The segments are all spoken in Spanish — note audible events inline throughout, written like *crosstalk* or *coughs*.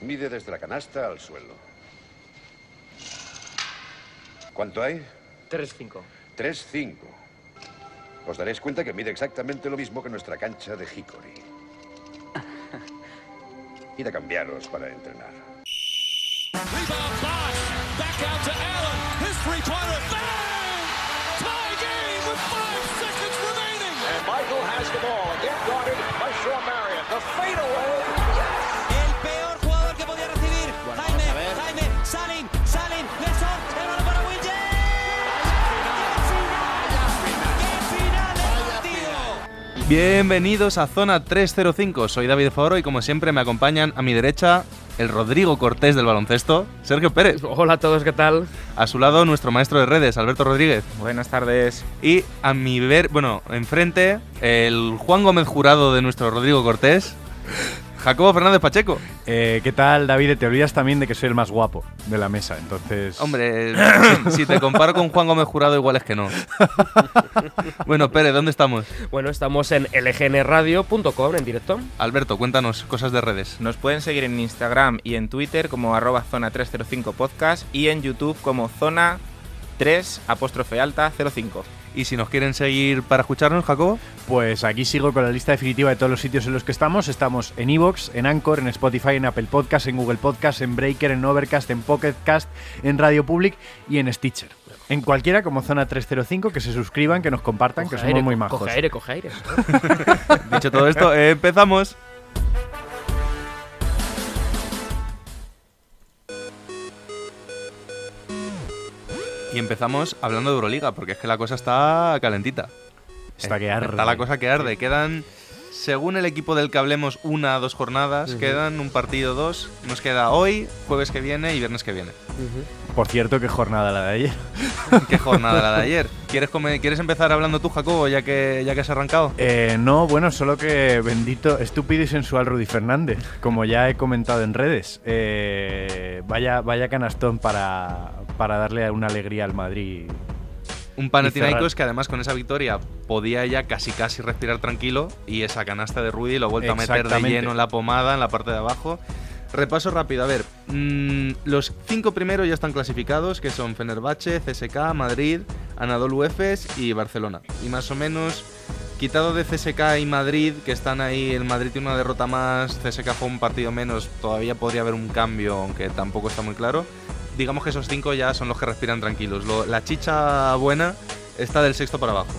Mide desde la canasta al suelo. ¿Cuánto hay? 3-5. 3-5. Os daréis cuenta que mide exactamente lo mismo que nuestra cancha de Hickory. Id a cambiaros para entrenar. Rebound Bosch. Back out to Allen. His three-pointer. Bang! Tie game with five seconds remaining. And Michael has the ball. Again guarded by Shaw Marion. The fadeaway. Bienvenidos a Zona 305. Soy David Foro y como siempre me acompañan a mi derecha el Rodrigo Cortés del baloncesto, Sergio Pérez. Hola a todos, ¿qué tal? A su lado nuestro maestro de redes, Alberto Rodríguez. Buenas tardes. Y a mi ver, bueno, enfrente, el Juan Gómez Jurado de nuestro Rodrigo Cortés, Jacobo Fernández Pacheco. Eh, ¿Qué tal, David? Te olvidas también de que soy el más guapo de la mesa, entonces... Hombre, *coughs* si, te comparo con Juan Gómez Jurado, igual es que no. *laughs* bueno, Pérez, ¿dónde estamos? Bueno, estamos en lgnradio.com en directo. Alberto, cuéntanos cosas de redes. Nos pueden seguir en Instagram y en Twitter como arroba zona 305 podcast y en YouTube como zona 3 apóstrofe alta 05. Y si nos quieren seguir para escucharnos, Jacobo. Pues aquí sigo con la lista definitiva de todos los sitios en los que estamos. Estamos en Evox, en Anchor, en Spotify, en Apple Podcast, en Google Podcast, en Breaker, en Overcast, en Pocket Cast, en Radio Public y en Stitcher. En cualquiera como Zona 305, que se suscriban, que nos compartan, que somos aire, muy majos. Coge aire, coge aire. *laughs* *laughs* Dicho todo esto, empezamos. Y empezamos hablando de Euroliga, porque es que la cosa está calentita. Está que Eh, arde. Está la cosa que arde. Quedan, según el equipo del que hablemos, una o dos jornadas. Quedan un partido, dos. Nos queda hoy, jueves que viene y viernes que viene. Por cierto, qué jornada la de ayer. *laughs* ¿Qué jornada la de ayer? *laughs* ¿Quieres, come- ¿Quieres empezar hablando tú, Jacobo, ya que, ya que has arrancado? Eh, no, bueno, solo que bendito, estúpido y sensual Rudy Fernández, como ya he comentado en redes. Eh, vaya, vaya canastón para, para darle una alegría al Madrid. Un Panathinaikos que además con esa victoria podía ya casi casi respirar tranquilo y esa canasta de Rudy lo ha vuelto a meter de lleno en la pomada, en la parte de abajo. Repaso rápido, a ver, mm, los cinco primeros ya están clasificados, que son Fenerbahce, CSK, Madrid, Anadolu Efes y Barcelona. Y más o menos, quitado de CSK y Madrid, que están ahí, el Madrid tiene una derrota más, CSK fue un partido menos, todavía podría haber un cambio, aunque tampoco está muy claro. Digamos que esos cinco ya son los que respiran tranquilos. Lo- la chicha buena está del sexto para abajo.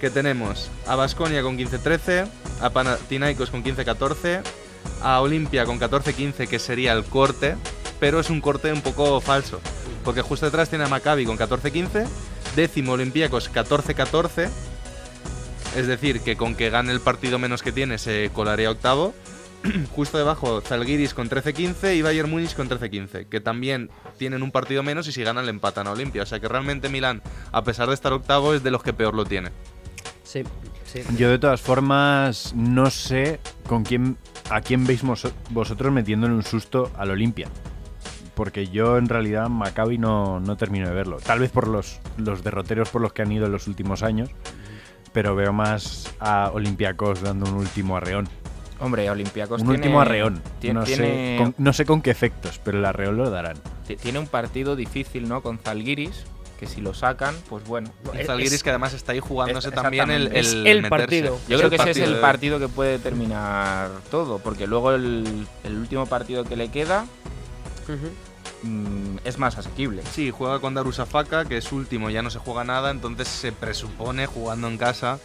Que tenemos a Basconia con 15-13, a Panathinaikos con 15-14, a Olimpia con 14-15, que sería el corte, pero es un corte un poco falso. Porque justo detrás tiene a Maccabi con 14-15, décimo Olympiacos 14-14, es decir, que con que gane el partido menos que tiene se colaría octavo. *clears throat* Justo debajo Zalgiris con 13-15 y Bayern Múnich con 13-15, que también tienen un partido menos y si ganan le empatan a Olimpia. O sea que realmente Milán, a pesar de estar octavo, es de los que peor lo tiene. Sí, sí. Yo de todas formas no sé con quién a quién veis vosotros metiéndole un susto al Olimpia. Porque yo en realidad Maccabi no, no termino de verlo. Tal vez por los, los derroteros por los que han ido en los últimos años. Pero veo más a Olympiacos dando un último arreón. Hombre, Olympiacos un tiene, último arreón. no, sé con, no sé con qué efectos, pero el arreón lo darán. ti- tiene un partido difícil, ¿no? Con Zalgiris, que si lo sacan, pues bueno. Y Es- Zalgiris es- que además está ahí jugándose es- también el, exactamente. Es el el meterse. partido. Yo Es creo que ese es el partido que puede terminar todo, porque luego el, el último partido que le queda mm, es más asequible. Sí, juega con Darusafaka, que es último, ya no se juega nada, entonces se presupone, jugando en casa,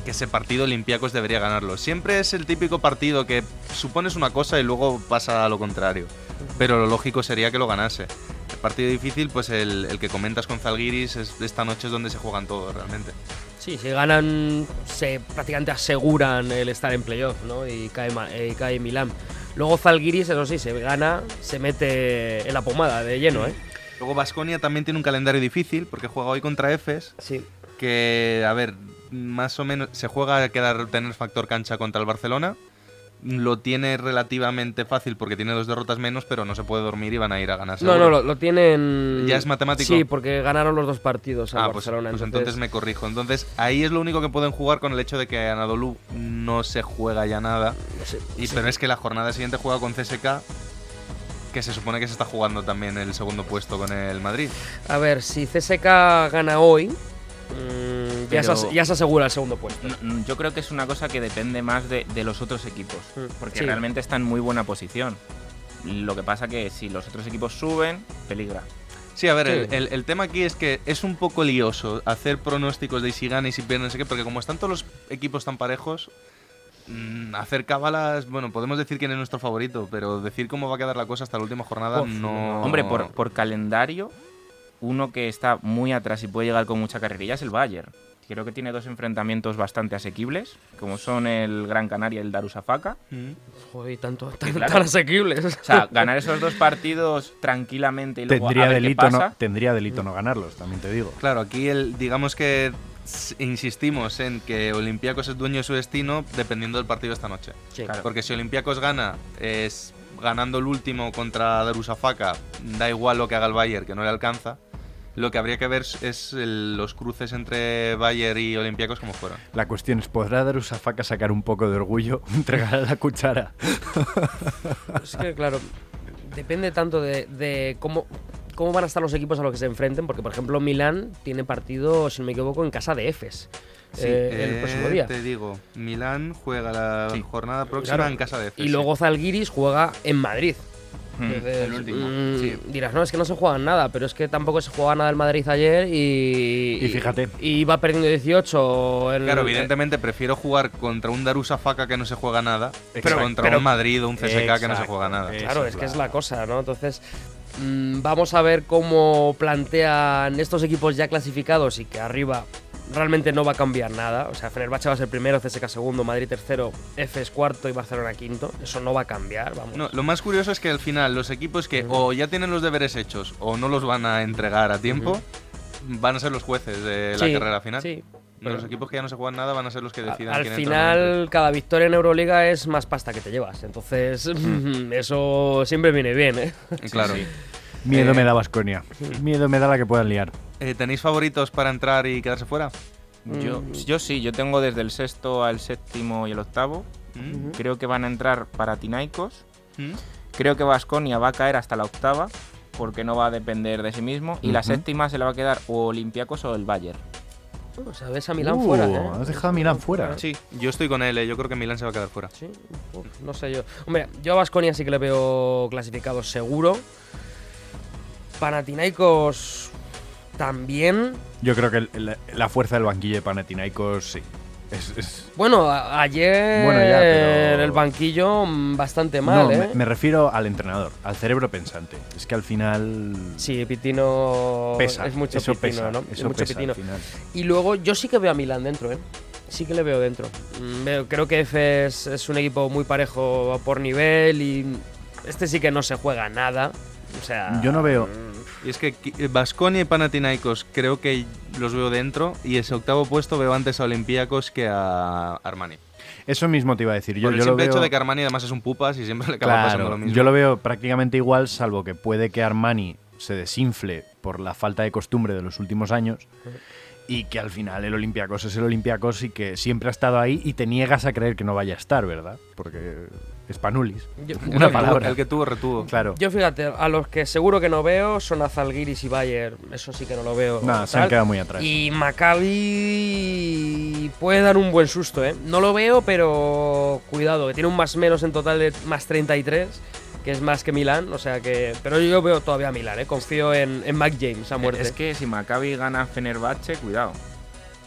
que ese partido Olympiacos debería ganarlo. Siempre es el típico partido que supones una cosa y luego pasa a lo contrario. Pero lo lógico sería que lo ganase. El partido difícil, pues el, el que comentas con Zalgiris, es, esta noche es donde se juegan todos realmente. Sí, si ganan, se prácticamente aseguran el estar en playoff, ¿no? Y cae, Ma- eh, y cae Milán. Luego Zalgiris, eso sí, se gana, se mete en la pomada de lleno, ¿eh? Luego Basconia también tiene un calendario difícil porque juega hoy contra Efes, Sí. que, a ver, más o menos se juega a quedar tener factor cancha contra el Barcelona. lo tiene relativamente fácil porque tiene dos derrotas menos, pero no se puede dormir y van a ir a ganar. No, seguro. no, lo, lo tienen. ¿Ya es matemático? Sí, porque ganaron los dos partidos al Ah, pues, Barcelona. pues entonces me corrijo. Entonces ahí es lo único que pueden jugar con el hecho de que Anadolu no se juega ya nada. Sí, Y, sí. Pero es que la jornada siguiente juega con CSK, que se supone que se está jugando también el segundo puesto con el Madrid. A ver, si CSK gana hoy, mm, ya, se, ya asegura el segundo puesto. N- n- Yo creo que es una cosa que depende más de, de los otros equipos, Mm, porque sí. realmente está en muy buena posición. Lo que pasa que si los otros equipos suben, peligra. Sí, a ver, Sí. El, el- el tema aquí es que es un poco lioso hacer pronósticos de si gana y si pierde, no sé qué, porque como están todos los equipos tan parejos, mm, hacer cábalas, bueno, podemos decir quién es nuestro favorito, pero decir cómo va a quedar la cosa hasta la última jornada Uf, no... Hombre, por, por calendario, uno que está muy atrás y puede llegar con mucha carrerilla es el Bayern. Creo que tiene dos enfrentamientos bastante asequibles, como son el Gran Canaria y el Darussafaka. Mm. Joder, y tanto, tan, claro. tan asequibles. O sea, ganar esos dos partidos tranquilamente y luego Tendría a ver qué delito, no, tendría delito no ganarlos, también te digo. Claro, aquí el, digamos que insistimos en que Olympiacos es dueño de su destino dependiendo del partido esta noche. Sí. Claro. Porque si Olympiacos gana, es ganando el último contra Darussafaka, da igual lo que haga el Bayern, que no le alcanza. Lo que habría que ver es el- los cruces entre Bayern y Olympiacos como fueron. La cuestión es, ¿podrá Darusafaka sacar un poco de orgullo, *laughs* entregar la cuchara? *laughs* Es que, claro, depende tanto de, de cómo, cómo van a estar los equipos a los que se enfrenten, porque, por ejemplo, Milán tiene partido, si no me equivoco, en casa de Efes eh, el eh, próximo día. Te digo, Milán juega la Sí. jornada próxima Claro. en casa de Efes, Y sí. luego Zalgiris juega en Madrid. Mm. Entonces, el último, mm, sí. Dirás, no, es que no se juega nada, pero es que tampoco se jugaba nada el Madrid ayer y. Y fíjate. Y iba perdiendo 18. En, Claro, evidentemente prefiero jugar contra un Darussafaka que no se juega nada Exacto. contra pero- un Madrid o un CSK que no se juega nada. Eh, Claro, es es que la- es la cosa, ¿no? Entonces, mm, vamos a ver cómo plantean estos equipos ya clasificados y que arriba realmente no va a cambiar nada. O sea, Fenerbahce va a ser primero, CSK segundo, Madrid tercero, Efes cuarto y Barcelona quinto. Eso no va a cambiar, vamos. No, lo más curioso es que al final los equipos que o ya tienen los deberes hechos o no los van a entregar a tiempo van a ser los jueces de la Sí, carrera final. Sí. Y los equipos que ya no se juegan nada van a ser los que decidan Al quién final, cada victoria en Euroliga es más pasta que te llevas. Entonces, *laughs* eso siempre viene bien, ¿eh? Claro. Miedo Eh, me da Vasconia. Miedo me da la que puedan liar. Eh, ¿Tenéis favoritos para entrar y quedarse fuera? Yo, Mm. yo sí, yo tengo desde el sexto al séptimo y el octavo. ¿Mm? Creo que van a entrar Paratinaicos. ¿Mm? Creo que Vasconia va a caer hasta la octava, porque no va a depender de sí mismo. Y la séptima se le va a quedar o Olympiacos o el Bayern. O sea, ves a Milán Uh, fuera, ¿eh? Has dejado a Milán fuera. Sí, yo estoy con él, eh, yo creo que Milán se va a quedar fuera. Sí, uf, no sé yo. Hombre, yo a Basconia sí que le veo clasificado seguro. Panathinaikos también. Yo creo que el- el- la fuerza del banquillo de Panathinaikos, sí. Es, es- Bueno, ayer Bueno, ya, pero- el banquillo mm, bastante mal, no, ¿eh? me, me refiero al entrenador, al cerebro pensante. Es que al final Sí, Pitino pesa. es mucho eso Pitino, pesa, ¿no? Eso es mucho pesa Pitino. al final. Y luego yo sí que veo a Milán dentro, ¿eh? Sí que le veo dentro. Mm, creo que Efes es un equipo muy parejo por nivel y este sí que no se juega nada. O sea, Yo no veo- mm, Y es que Vasconia y Panathinaikos creo que los veo dentro y ese octavo puesto veo antes a Olympiacos que a Armani. Eso mismo te iba a decir. Yo, Por el yo lo simple veo... hecho de que Armani además es un pupas y siempre le acaba pasando lo mismo. yo lo veo prácticamente igual, salvo que puede que Armani se desinfle por la falta de costumbre de los últimos años y que al final el Olympiacos es el Olympiacos y que siempre ha estado ahí y te niegas a creer que no vaya a estar, ¿verdad? Porque es Panulis. yo- Una El palabra. El que tuvo, retuvo. Claro. Yo fíjate, a los que seguro que no veo son a Zalgiris y Bayer. Eso sí que no lo veo. Nada, se han quedado muy atrás. Y Maccabi puede dar un buen susto, ¿eh? No lo veo, pero cuidado, que tiene un más menos en total de más 33, que es más que Milán, o sea que... Pero yo veo todavía a Milán, ¿eh? Confío en, en Mac James a muerte. Es que si Maccabi gana Fenerbahce, cuidado.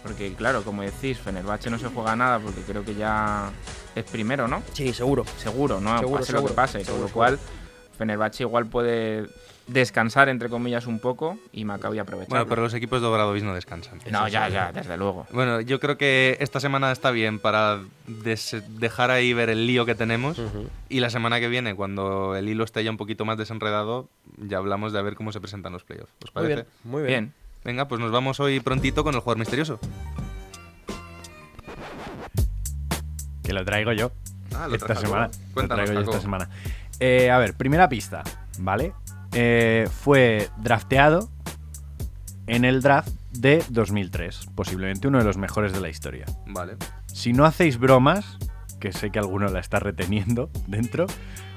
Porque claro, como decís, Fenerbahce no se juega nada porque creo que ya es primero, ¿no? Sí, seguro. Seguro, ¿no? Seguro, pase lo seguro. que pase. Seguro, con lo cual, Fenerbahce igual puede descansar, entre comillas, un poco y Maccabi aprovechar. Bueno, pero los equipos de Obradovis no descansan. No, ya, ya, desde luego. Bueno, yo creo que esta semana está bien para des- dejar ahí ver el lío que tenemos. Y la semana que viene, cuando el hilo esté ya un poquito más desenredado, ya hablamos de a ver cómo se presentan los playoffs. ¿Os Muy parece? bien, muy bien. Bien. Venga, pues nos vamos hoy prontito con el jugador misterioso. Que lo traigo yo. Ah, lo esta semana. Lo Cuéntanos, traigo yo esta semana. Eh, a ver, primera pista, ¿vale? Eh, fue drafteado en el draft de 2003, posiblemente uno de los mejores de la historia. Vale. Si no hacéis bromas, que sé que alguno la está reteniendo *laughs* dentro,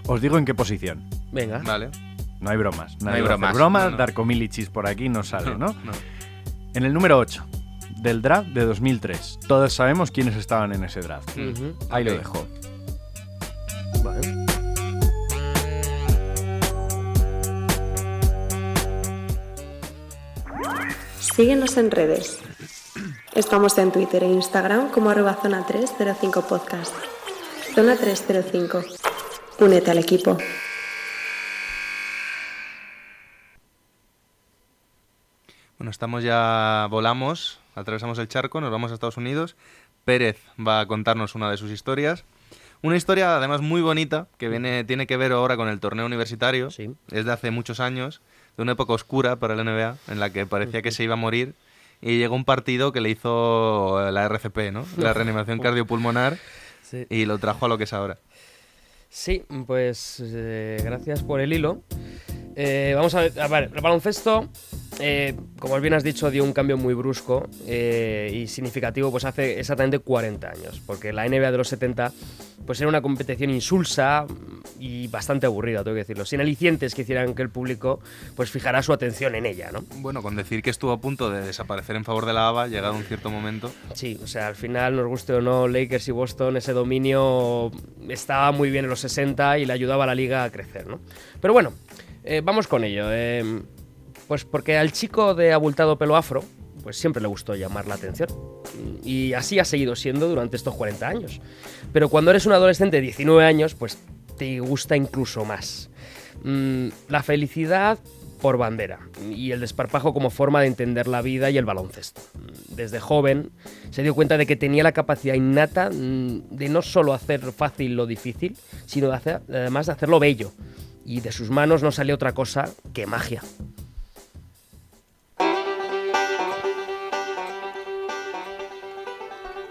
os digo en qué posición. Venga. Vale. No hay bromas. No hay bromas, bromas, no, no. Darko Milicic por aquí no sale, *laughs* ¿no? No. En el número 8 del draft de 2003. Todos sabemos quiénes estaban en ese draft. Ahí lo dejo. Vale. Síguenos en redes. Estamos en Twitter e Instagram como arroba zona 305 podcast. Zona 305. Únete al equipo. Bueno, estamos ya, volamos, atravesamos el charco, nos vamos a Estados Unidos. Pérez va a contarnos una de sus historias. Una historia además muy bonita que viene, tiene que ver ahora con el torneo universitario. Sí. Es de hace muchos años, de una época oscura para el NBA, en la que parecía que se iba a morir. Y llegó un partido que le hizo la RCP, ¿no? La reanimación *laughs* cardiopulmonar, Sí. y lo trajo a lo que es ahora. Sí, pues eh, gracias por el hilo. Eh, vamos a ver, a ver, el baloncesto, eh, como bien has dicho, dio un cambio muy brusco eh, y significativo pues hace exactamente 40 años, porque la NBA de los 70 pues era una competición insulsa y bastante aburrida, tengo que decirlo, sin alicientes que hicieran que el público pues fijara su atención en ella, ¿no? Bueno, con decir que estuvo a punto de desaparecer en favor de la ABA, llegado un cierto momento. Sí, o sea, al final, nos guste o no, Lakers y Boston, ese dominio estaba muy bien en los 60 y le ayudaba a la liga a crecer, ¿no? Pero bueno, eh, vamos con ello. eh, pues porque al chico de abultado pelo afro, pues siempre le gustó llamar la atención. Y así ha seguido siendo durante estos 40 años. Pero cuando eres un adolescente de 19 años, pues te gusta incluso más. Mm, la felicidad por bandera y el desparpajo como forma de entender la vida y el baloncesto. Desde joven se dio cuenta de que tenía la capacidad innata mm, de no solo hacer fácil lo difícil, sino de hacer, además de hacerlo bello. Y de sus manos no sale otra cosa que magia.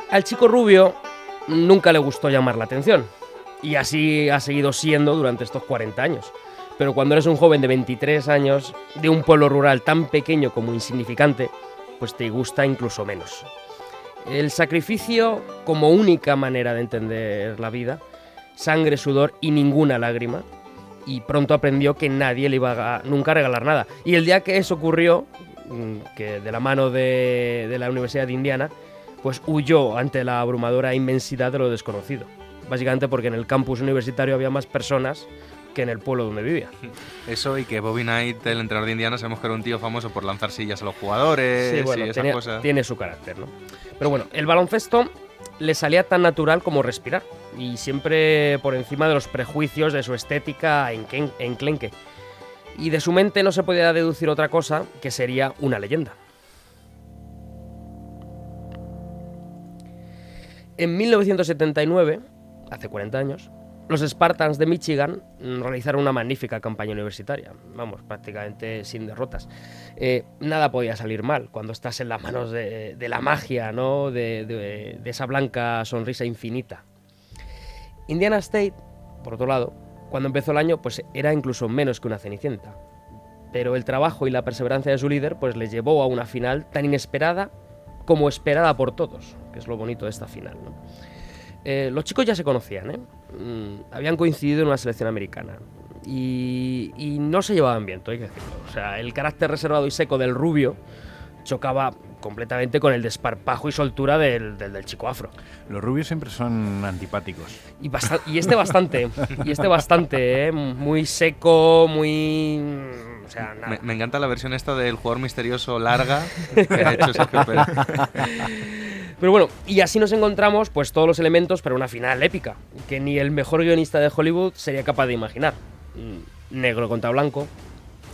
Al chico rubio nunca le gustó llamar la atención. Y así ha seguido siendo durante estos 40 años. Pero cuando eres un joven de 23 años, de un pueblo rural tan pequeño como insignificante, pues te gusta incluso menos. El sacrificio como única manera de entender la vida, sangre, sudor y ninguna lágrima. Y pronto aprendió que nadie le iba a nunca a regalar nada. Y el día que eso ocurrió, mm, que de la mano de, de la Universidad de Indiana, pues huyó ante la abrumadora inmensidad de lo desconocido. Básicamente porque en el campus universitario había más personas que en el pueblo donde vivía. Eso y que Bobby Knight, el entrenador de Indiana, sabemos que era un tío famoso por lanzar sillas a los jugadores Sí, y bueno, esas tenía- cosas. tiene su carácter, ¿no? Pero bueno, el baloncesto le salía tan natural como respirar y siempre por encima de los prejuicios de su estética enclenque. Y de su mente no se podía deducir otra cosa que sería una leyenda. En 1979, hace 40 años, los Spartans de Michigan realizaron una magnífica campaña universitaria, vamos, prácticamente sin derrotas. Eh, nada podía salir mal cuando estás en las manos de, la magia, ¿no? De, esa blanca sonrisa infinita. Indiana State, por otro lado, cuando empezó el año, pues era incluso menos que una cenicienta. Pero el trabajo y la perseverancia de su líder, pues les llevó a una final tan inesperada como esperada por todos, que es lo bonito de esta final. Eh, los chicos ya se conocían, ¿eh? Mm, habían coincidido en una selección americana. Y, y no se llevaban bien, todo hay que decirlo. O sea, el carácter reservado y seco del rubio chocaba completamente con el desparpajo y soltura del, del- del chico afro. Los rubios siempre son antipáticos. Y, basta- y este bastante, y este bastante, ¿eh? muy seco, muy... O sea, nada. Me, me encanta la versión esta del jugador misterioso larga que ha hecho Sergio Pérez. *laughs* Pero bueno, y así nos encontramos pues todos los elementos para una final épica, que ni el mejor guionista de Hollywood sería capaz de imaginar. Mm, Negro contra blanco,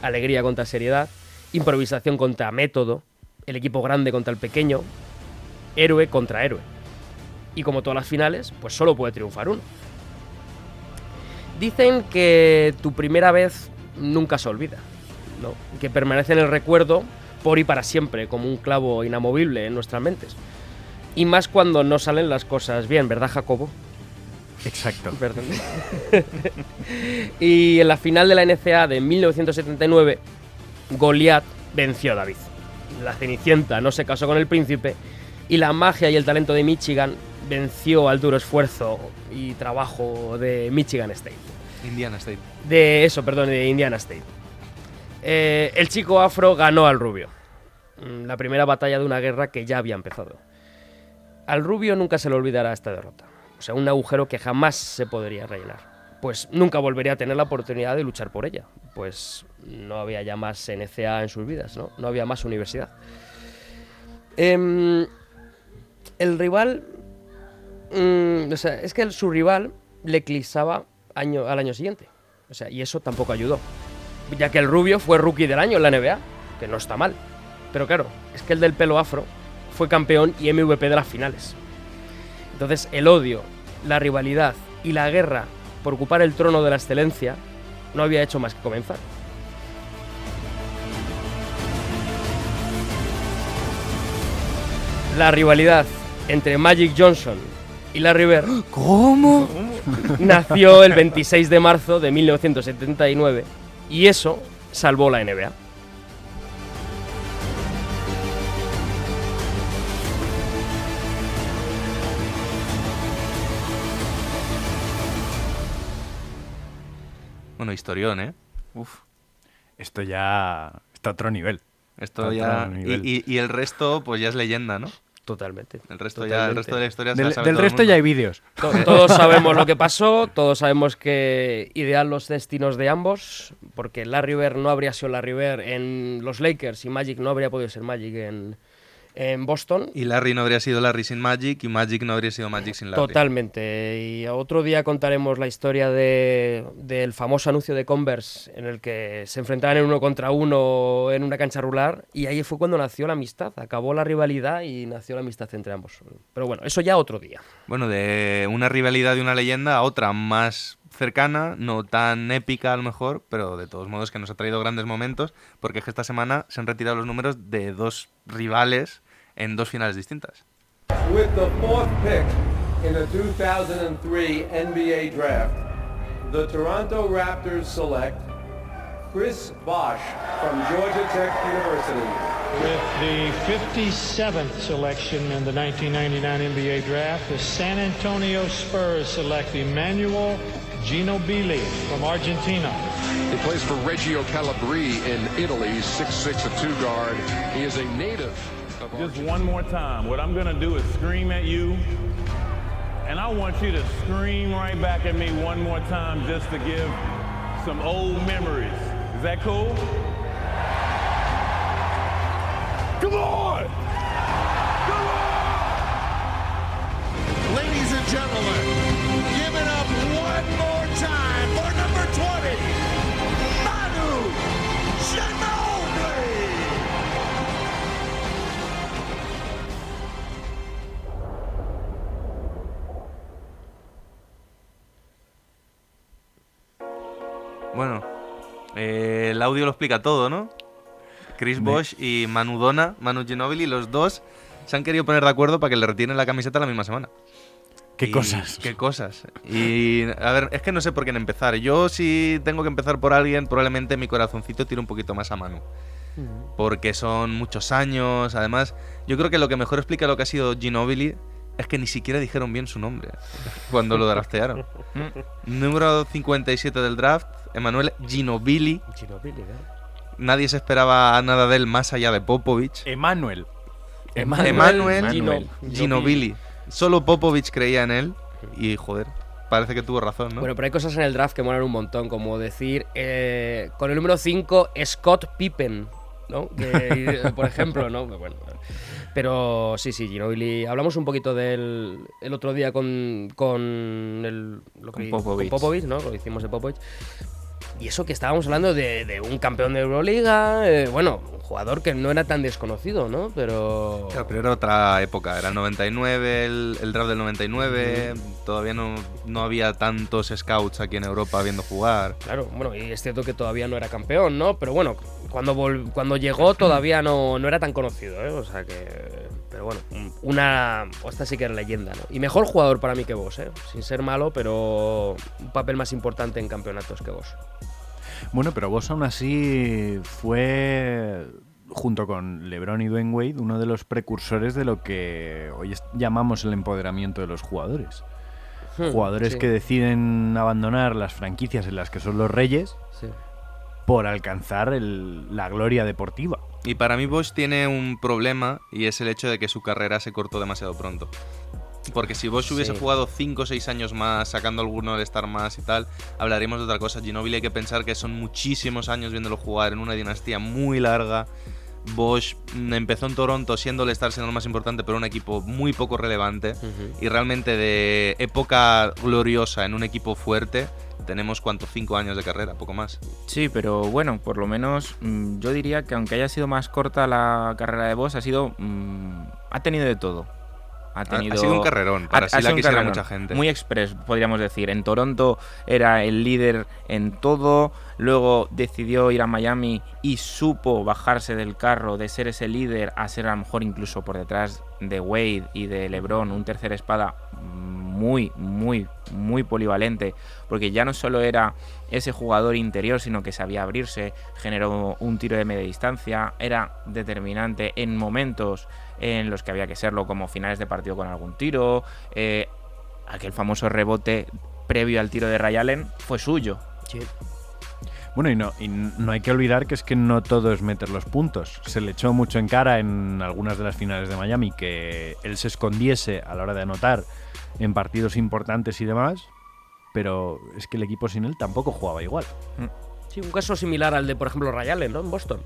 alegría contra seriedad, improvisación contra método, el equipo grande contra el pequeño, héroe contra héroe. Y como todas las finales, pues solo puede triunfar uno. Dicen que tu primera vez nunca se olvida, ¿no? que permanece en el recuerdo por y para siempre, como un clavo inamovible en nuestras mentes. Y más cuando no salen las cosas bien, ¿verdad, Jacobo? Exacto. *laughs* Perdón. *laughs* y en la final de la NCA de 1979, Goliath venció a David. La Cenicienta no se casó con el príncipe y la magia y el talento de Michigan venció al duro esfuerzo y trabajo de Michigan State. Indiana State. De eso, perdón, de Indiana State. Eh, el chico afro ganó al rubio. Mm, La primera batalla de una guerra que ya había empezado. Al rubio nunca se le olvidará esta derrota. O sea, un agujero que jamás se podría rellenar. Pues nunca volvería a tener la oportunidad de luchar por ella. Pues no había ya más NCA en sus vidas, ¿no? No había más universidad. Em, el rival. mm, o sea, es que el- su rival le eclipsaba año, al año siguiente. O sea, y eso tampoco ayudó. Ya que el rubio fue rookie del año en la NBA, que no está mal. Pero claro, es que el del pelo afro fue campeón y MVP de las finales. Entonces, el odio, la rivalidad y la guerra por ocupar el trono de la excelencia no había hecho más que comenzar. La rivalidad entre Magic Johnson y Larry Bird ¿Cómo? nació el 26 de marzo de 1979 y eso salvó la NBA. Bueno, historión, ¿eh? Uf. Esto ya está a otro nivel. Esto Está ya. a otro nivel. Y, y- y el resto, pues ya es leyenda, ¿no? Totalmente. El resto, ya, el resto de la historia se Del, la sabe del todo el resto mundo. ya hay vídeos. To- Todos sabemos lo que pasó, todos sabemos que ideal los destinos de ambos, porque Larry Bird no habría sido Larry Bird en los Lakers y Magic no habría podido ser Magic en, en Boston. Y Larry no habría sido Larry sin Magic y Magic no habría sido Magic sin Larry. Totalmente. Y otro día contaremos la historia de- del famoso anuncio de Converse en el que se enfrentaban en uno contra uno en una cancha rular y ahí fue cuando nació la amistad. Acabó la rivalidad y nació la amistad entre ambos. Pero bueno, eso ya otro día. Bueno, de una rivalidad de una leyenda a otra más cercana, no tan épica a lo mejor, pero de todos modos que nos ha traído grandes momentos, porque es que esta semana se han retirado los números de dos rivales en dos finales distintas. With the fourth pick in the 2003 NBA draft, the Toronto Raptors select Chris Bosch from Georgia Tech University. With the 57th selection in the 1999 NBA draft, the San Antonio Spurs select Emmanuel Ginobili from Argentina. He plays for Reggio Calabria in Italy, 6'6", a two guard. He is a native of Just one more time. What I'm gonna do is scream at you, and I want you to scream right back at me one more time just to give some old memories. Is that cool? Come on! Audio lo explica todo, ¿no? Chris Bosch y Manu Dona, Manu Ginobili, los dos se han querido poner de acuerdo para que le retiren la camiseta la misma semana. ¿Qué Y- cosas? Qué cosas. Y a ver, es que no sé por quién empezar. Yo si tengo que empezar por alguien, probablemente mi corazoncito tire un poquito más a Manu. Porque son muchos años. Además, yo creo que lo que mejor explica lo que ha sido Ginobili es que ni siquiera dijeron bien su nombre cuando lo draftearon. *laughs* Número 57 del draft, Emanuel Ginobili. Ginobili, ¿no? Nadie se esperaba nada de él más allá de Popovich. Emanuel. Emanuel Gino- Ginobili. Solo Popovich creía en él y joder, parece que tuvo razón, ¿no? Bueno, pero hay cosas en el draft que molan un montón, como decir, eh, con el número 5, Scott Pippen, ¿no? Que, *laughs* por ejemplo, ¿no? Bueno, pero sí, sí, Ginobili. Hablamos un poquito del el otro día con, con, el, lo Con que- Popovich. Popovich, ¿no? Lo hicimos de Popovich. Y eso que estábamos hablando de, de un campeón de Euroliga, eh, bueno, un jugador que no era tan desconocido, ¿no? Pero... Claro, pero era otra época, era el 99, el, el draft del 99, todavía no, no había tantos scouts aquí en Europa viendo jugar. Claro, bueno, y es cierto que todavía no era campeón, ¿no? Pero bueno, cuando, cuando llegó todavía no, no era tan conocido, ¿eh? O sea que... Pero bueno, una... Esta sí que era leyenda, ¿no? Y mejor jugador para mí que vos, ¿eh? Sin ser malo, pero un papel más importante en campeonatos que vos. Bueno, pero vos aún así fue, junto con LeBron y Dwayne Wade, uno de los precursores de lo que hoy llamamos el empoderamiento de los jugadores. Hmm, Jugadores sí. que deciden abandonar las franquicias en las que son los reyes Sí. por alcanzar el- la gloria deportiva. Y para mí Bosch tiene un problema y es el hecho de que su carrera se cortó demasiado pronto. Porque si Bosch hubiese Sí. jugado 5 o 6 años más, sacando alguno de estar más y tal, hablaríamos de otra cosa. Ginóbili hay que pensar que son muchísimos años viéndolo jugar en una dinastía muy larga. Bosch mm, empezó en Toronto siendo el estar siendo el más importante, pero un equipo muy poco relevante. Y realmente de época gloriosa en un equipo fuerte, tenemos cuánto, 5 años de carrera, poco más. Sí, pero bueno, por lo menos mm, yo diría que aunque haya sido más corta la carrera de Boss, ha sido. mm, ha tenido de todo. Ha, tenido, sido un carrerón, para así la sido un quisiera mucha gente. Muy express, podríamos decir. En Toronto era el líder en todo, luego decidió ir a Miami y supo bajarse del carro de ser ese líder a ser a lo mejor incluso por detrás de Wade y de LeBron, un tercer espada muy, muy, muy polivalente, porque ya no solo era ese jugador interior, sino que sabía abrirse, generó un tiro de media distancia, era determinante en momentos en los que había que serlo, como finales de partido con algún tiro, eh, aquel famoso rebote previo al tiro de Ray Allen fue suyo. Bueno, y no, y no hay que olvidar que es que no todo es meter los puntos. Se le echó mucho en cara en algunas de las finales de Miami que él se escondiese a la hora de anotar en partidos importantes y demás, pero es que el equipo sin él tampoco jugaba igual. Sí, un caso similar al de, por ejemplo, Ray Allen, ¿no? En Boston.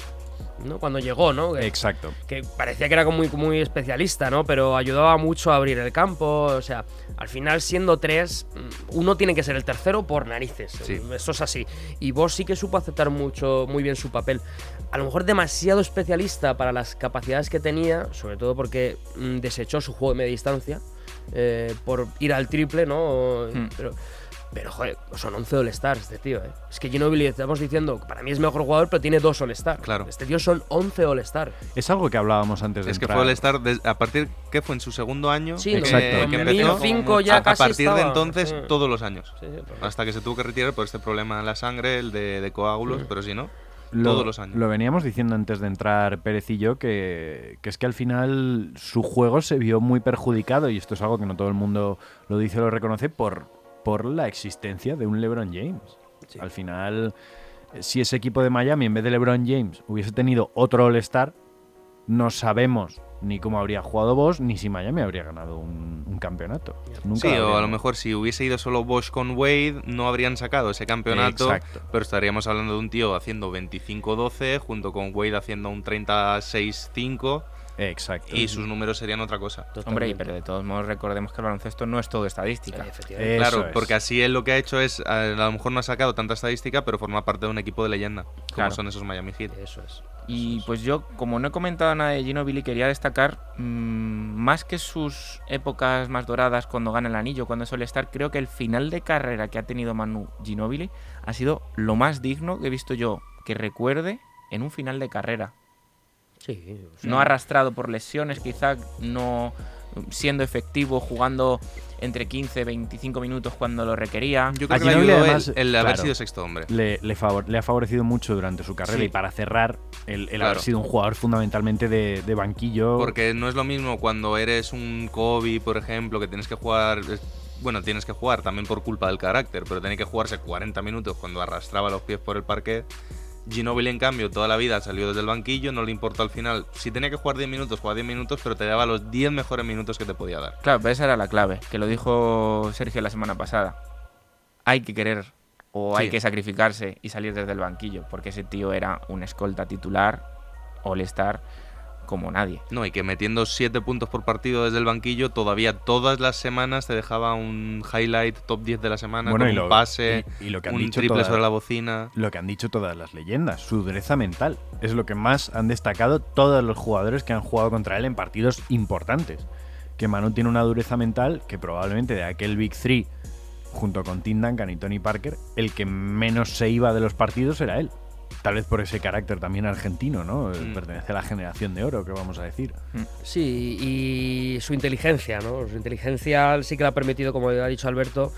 ¿no? Cuando llegó, ¿no? Que- Exacto. que parecía que era muy, muy especialista, ¿no? Pero ayudaba mucho a abrir el campo. O sea, al final, siendo tres, mm, uno tiene que ser el tercero por narices. Sí. Eso es así. Y vos sí que supo aceptar mucho, muy bien su papel. A lo mejor demasiado especialista para las capacidades que tenía, sobre todo porque mm, desechó su juego de media distancia eh, por ir al triple, ¿no? Hmm. Pero. Pero, joder, son 11 All-Stars este tío, ¿eh? Es que Ginobili, estamos diciendo, para mí es mejor jugador, pero tiene dos All-Stars. Claro. Este tío son 11 All-Stars. Es algo que hablábamos antes de Es que fue de- a partir que fue en su segundo año Sí, que, Exacto. que en empezó 2005 ya a, a casi partir de entonces Sí. todos los años Sí, sí, pero- hasta que se tuvo que retirar por este problema en la sangre el de, de coágulos pero si no Lo- todos los años Lo veníamos diciendo antes de entrar Pérez y yo, que, que es que al final su juego se vio muy perjudicado, y esto es algo que no todo el mundo lo dice o lo reconoce, por, por la existencia de un LeBron James. Al final, eh, si ese equipo de Miami, en vez de LeBron James, hubiese tenido otro All-Star, no sabemos ni cómo habría jugado vos, ni si Miami habría ganado un, un campeonato. Nunca Sí, o a lo mejor si hubiese ido solo Bosch con Wade, no habrían sacado ese campeonato. Exacto. Pero estaríamos hablando de un tío haciendo 25-12, junto con Wade haciendo un 36-5, Exacto. y sus números serían otra cosa. Hombre, pero de todos modos recordemos que el baloncesto no es todo estadística. Claro, es. porque así él lo que ha hecho es, a lo mejor no ha sacado tanta estadística, pero forma parte de un equipo de leyenda, como Claro. son esos Miami Heat. Eso es. Y pues yo, como no he comentado nada de Ginobili, quería destacar mm, más que sus épocas más doradas cuando gana el anillo, cuando suele estar, creo que el final de carrera que ha tenido Manu Ginobili ha sido lo más digno que he visto yo que recuerde en un final de carrera. Sí. o sea, No arrastrado por lesiones, quizá no siendo efectivo, jugando entre 15 y 25 minutos cuando lo requería. Yo creo que le ayudó además, el, haber claro. sido sexto hombre. le, le favor- le ha favorecido mucho durante su carrera Sí. y para cerrar el, el Claro. haber sido un jugador fundamentalmente de, de banquillo. Porque no es lo mismo cuando eres un Kobe, por ejemplo, que tienes que jugar. Bueno, tienes que jugar también por culpa del carácter, pero tiene que jugarse 40 minutos cuando arrastraba los pies por el parquet. Ginobili, en cambio, toda la vida salió desde el banquillo, no le importó al final. Si tenía que jugar 10 minutos, jugaba 10 minutos, pero te daba los 10 mejores minutos que te podía dar. Claro, pero esa era la clave, que lo dijo Sergio la semana pasada. Hay que querer o hay que sacrificarse y salir desde el banquillo, porque ese tío era un escolta titular, all-star, como nadie. No, y que metiendo 7 puntos por partido desde el banquillo, todavía todas las semanas te dejaba un highlight top 10 de la semana, Bueno, con y un lo- pase, y- y lo que han un dicho triple todas- sobre la bocina. Lo que han dicho todas las leyendas, su dureza mental. Es lo que más han destacado todos los jugadores que han jugado contra él en partidos importantes. Que Manu tiene una dureza mental que probablemente de aquel Big Three, junto con Tim Duncan y Tony Parker, el que menos se iba de los partidos era él. Tal vez por ese carácter también argentino, ¿no? Mm. Pertenece a la generación de oro, que vamos a decir. Sí, y su inteligencia, ¿no? Su inteligencia sí que le ha permitido, como ha dicho Alberto,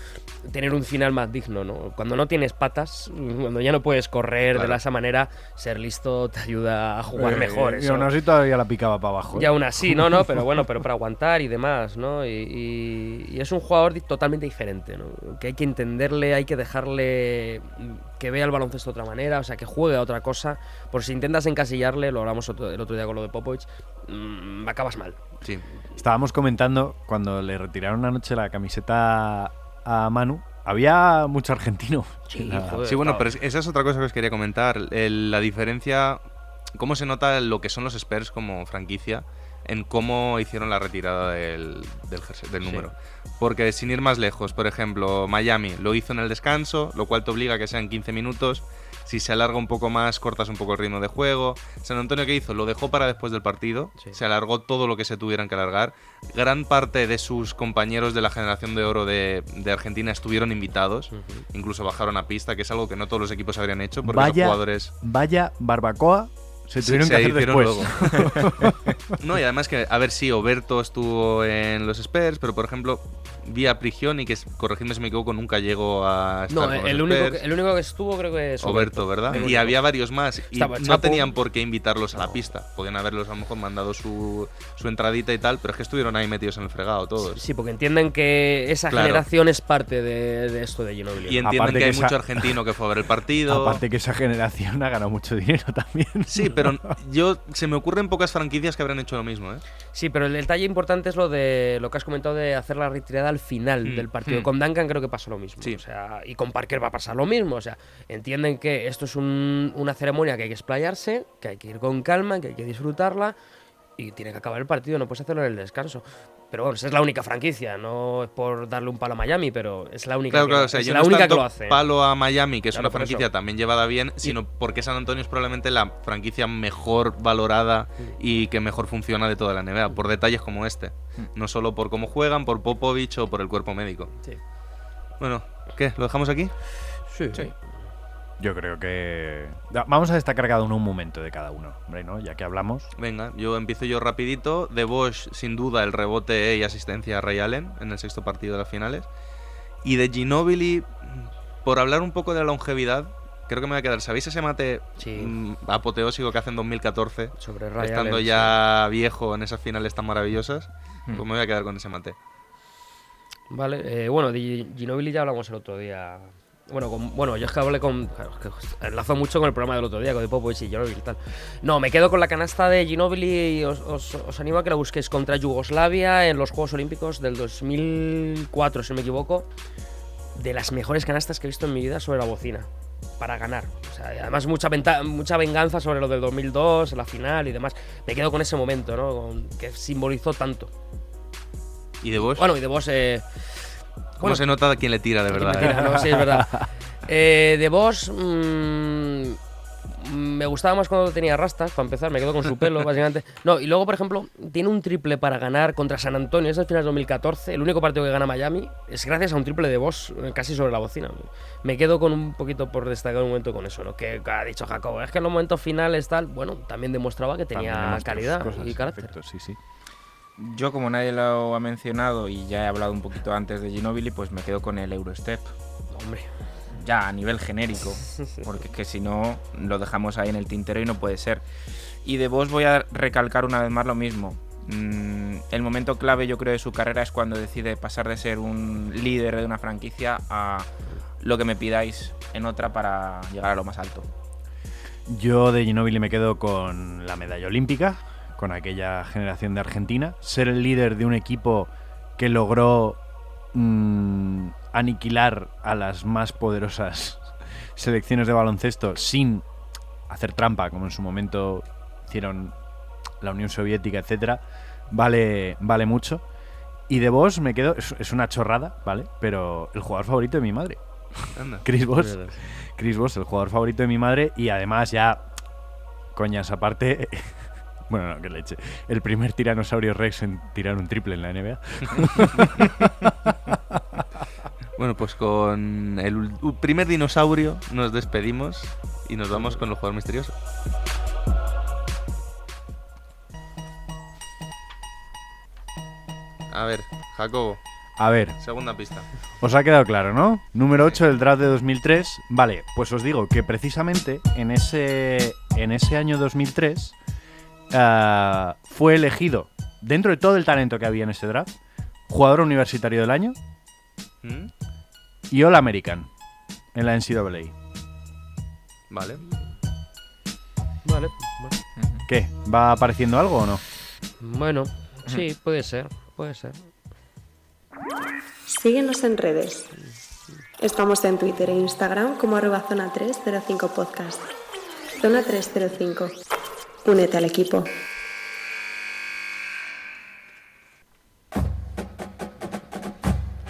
tener un final más digno, ¿no? Cuando no tienes patas, *laughs* cuando ya no puedes correr de esa manera, ser listo te ayuda a jugar Eh, mejor. Y eso. aún así todavía la picaba para abajo. Y ¿eh? aún así, no, no, pero bueno, pero para *laughs* aguantar y demás, ¿no? Y, y- y es un jugador totalmente diferente, ¿no? Que hay que entenderle, hay que dejarle mm, que vea el baloncesto de otra manera, o sea, que juegue a otra cosa. Por si intentas encasillarle, lo hablamos otro- el otro día con lo de Popovich, mm, acabas mal. Sí. Estábamos comentando cuando le retiraron anoche la camiseta a Manu. Había mucho argentino. Sí, La- joder. Sí, bueno, pero es- esa es otra cosa que os quería comentar. El- la diferencia, cómo se nota lo que son los Spurs como franquicia en cómo hicieron la retirada del, del, jersey- del Sí. número. Porque sin ir más lejos, por ejemplo, Miami lo hizo en el descanso, lo cual te obliga a que sean 15 minutos. Si se alarga un poco más, cortas un poco el ritmo de juego. San Antonio, ¿qué hizo? Lo dejó para después del partido. Se alargó todo lo que se tuvieran que alargar. Gran parte de sus compañeros de la generación de oro de, de Argentina estuvieron invitados. Incluso bajaron a pista, que es algo que no todos los equipos habrían hecho. Porque vaya, los jugadores vaya barbacoa se tuvieron Sí, que se hacer hicieron después. luego. *laughs* no, y además que, a ver, sí, Oberto estuvo en los Spurs, pero por ejemplo, vi a Prigioni, que es, corregidme si me equivoco, nunca llegó a estar No, con los el único, Spurs. que, el único que estuvo creo que es Oberto, ¿verdad? Y había varios más. Y Estaba no Chapo. tenían por qué invitarlos a la pista. Podían haberlos a lo mejor mandado su, su entradita y tal, pero es que estuvieron ahí metidos en el fregado todos. Sí, porque entienden que esa Claro. generación es parte de, de esto de Ginobili. Y entienden Aparte que hay mucho argentino que fue a ver el partido. Aparte que esa generación ha ganado mucho dinero también. Sí, pero *laughs* yo se me ocurren pocas franquicias que habrán hecho lo mismo, ¿eh? Sí, pero el detalle importante es lo de lo que has comentado de hacer la retirada al final Mm, del partido. mm. Con Duncan creo que pasó lo mismo. O sea, y con Parker va a pasar lo mismo. O sea, entienden que esto es un- una ceremonia que hay que explayarse, que hay que ir con calma, que hay que disfrutarla y tiene que acabar el partido, no puedes hacerlo en el descanso. Pero bueno, esa es la única franquicia, no es por darle un palo a Miami, pero es la única, Claro, que, claro, o sea, es yo la no que lo hace. palo a Miami, que es Claro, una eso. franquicia también llevada bien, sino porque San Antonio es probablemente la franquicia mejor valorada y que mejor funciona de toda la NBA, por detalles como este. No solo por cómo juegan, por Popovich o por el cuerpo médico. Sí. Bueno, ¿qué? ¿Lo dejamos aquí? Sí. Yo creo que... Vamos a destacar cada uno un momento de cada uno, hombre, ¿no? Ya que hablamos. Venga, yo empiezo yo rapidito. De Bosch, sin duda, el rebote y asistencia a Ray Allen en el sexto partido de las finales. Y de Ginobili, por hablar un poco de la longevidad, creo que me voy a quedar. ¿Sabéis ese mate mm, apoteósico que hace en 2014? Sobre Ray Estando Allen, ya viejo en esas finales tan maravillosas. Mm. Pues me voy a quedar con ese mate. Vale, eh, bueno, de Ginobili ya hablamos el otro día. Bueno, con- bueno, yo es que hablé con. enlazo mucho con el programa del otro día, con de Popovich y Ginobili y tal. No, me quedo con la canasta de Ginobili y os, os- os animo a que la busquéis contra Yugoslavia en los Juegos Olímpicos del 2004, si no me equivoco. De las mejores canastas que he visto en mi vida sobre la bocina. Para ganar. O sea, además mucha, venta- mucha venganza sobre lo del 2002, la final y demás. Me quedo con ese momento, ¿no? Con- que simbolizó tanto. ¿Y de Bosch? Bueno, y de vos. Eh, ¿Cómo bueno, se nota quién le tira de verdad? tira, eh? ¿no? Sí, es verdad. *laughs* Eh, de Boss, mm, me gustaba más cuando tenía rastas, para empezar, me quedo con su pelo, *laughs* básicamente. No, y luego, por ejemplo, tiene un triple para ganar contra San Antonio, es el final de 2014, el único partido que gana Miami, es gracias a un triple de Boss eh, casi sobre la bocina. Me quedo con un poquito por destacar un momento con eso, ¿no? Que ha dicho Jacobo, es que en los momentos finales tal, bueno, también demostraba que tenía calidad cosas, y carácter. perfecto, sí, sí. Yo, como nadie lo ha mencionado y ya he hablado un poquito antes de Ginobili, pues me quedo con el Eurostep. Hombre. Ya a nivel genérico, *laughs* porque es que si no lo dejamos ahí en el tintero y no puede ser. Y de vos voy a recalcar una vez más lo mismo. Mm, el momento clave yo creo de su carrera es cuando decide pasar de ser un líder de una franquicia a lo que me pidáis en otra para llegar a lo más alto. Yo de Ginobili me quedo con la medalla olímpica, con aquella generación de Argentina. Ser el líder de un equipo que logró mm, aniquilar a las más poderosas *laughs* selecciones de baloncesto sin hacer trampa, como en su momento hicieron la Unión Soviética, etcétera, vale, vale mucho. Y de Boss me quedo, es, es una chorrada, ¿vale? Pero el jugador favorito de mi madre. Anda. *laughs* Chris Voss. Verás. Chris Voss, el jugador favorito de mi madre. Y además ya, coñas aparte, bueno, no, que leche. El primer tiranosaurio Rex en tirar un triple en la NBA. *laughs* Bueno, pues con el primer dinosaurio nos despedimos y nos vamos con el jugador misterioso. A ver, Jacobo, A ver, segunda pista. Os ha quedado claro, ¿no? Número 8 del draft de 2003. Vale, pues os digo que precisamente en ese, en ese año 2003 ah, fue elegido, dentro de todo el talento que había en ese draft, jugador universitario del año ¿Mm? y All American en la NCAA. Vale. Vale. ¿Qué? ¿Va apareciendo algo o no? Bueno, sí, puede ser, puede ser. Síguenos en redes. Estamos en Twitter e Instagram como arroba zona 305 podcast. Zona 305. Únete al equipo.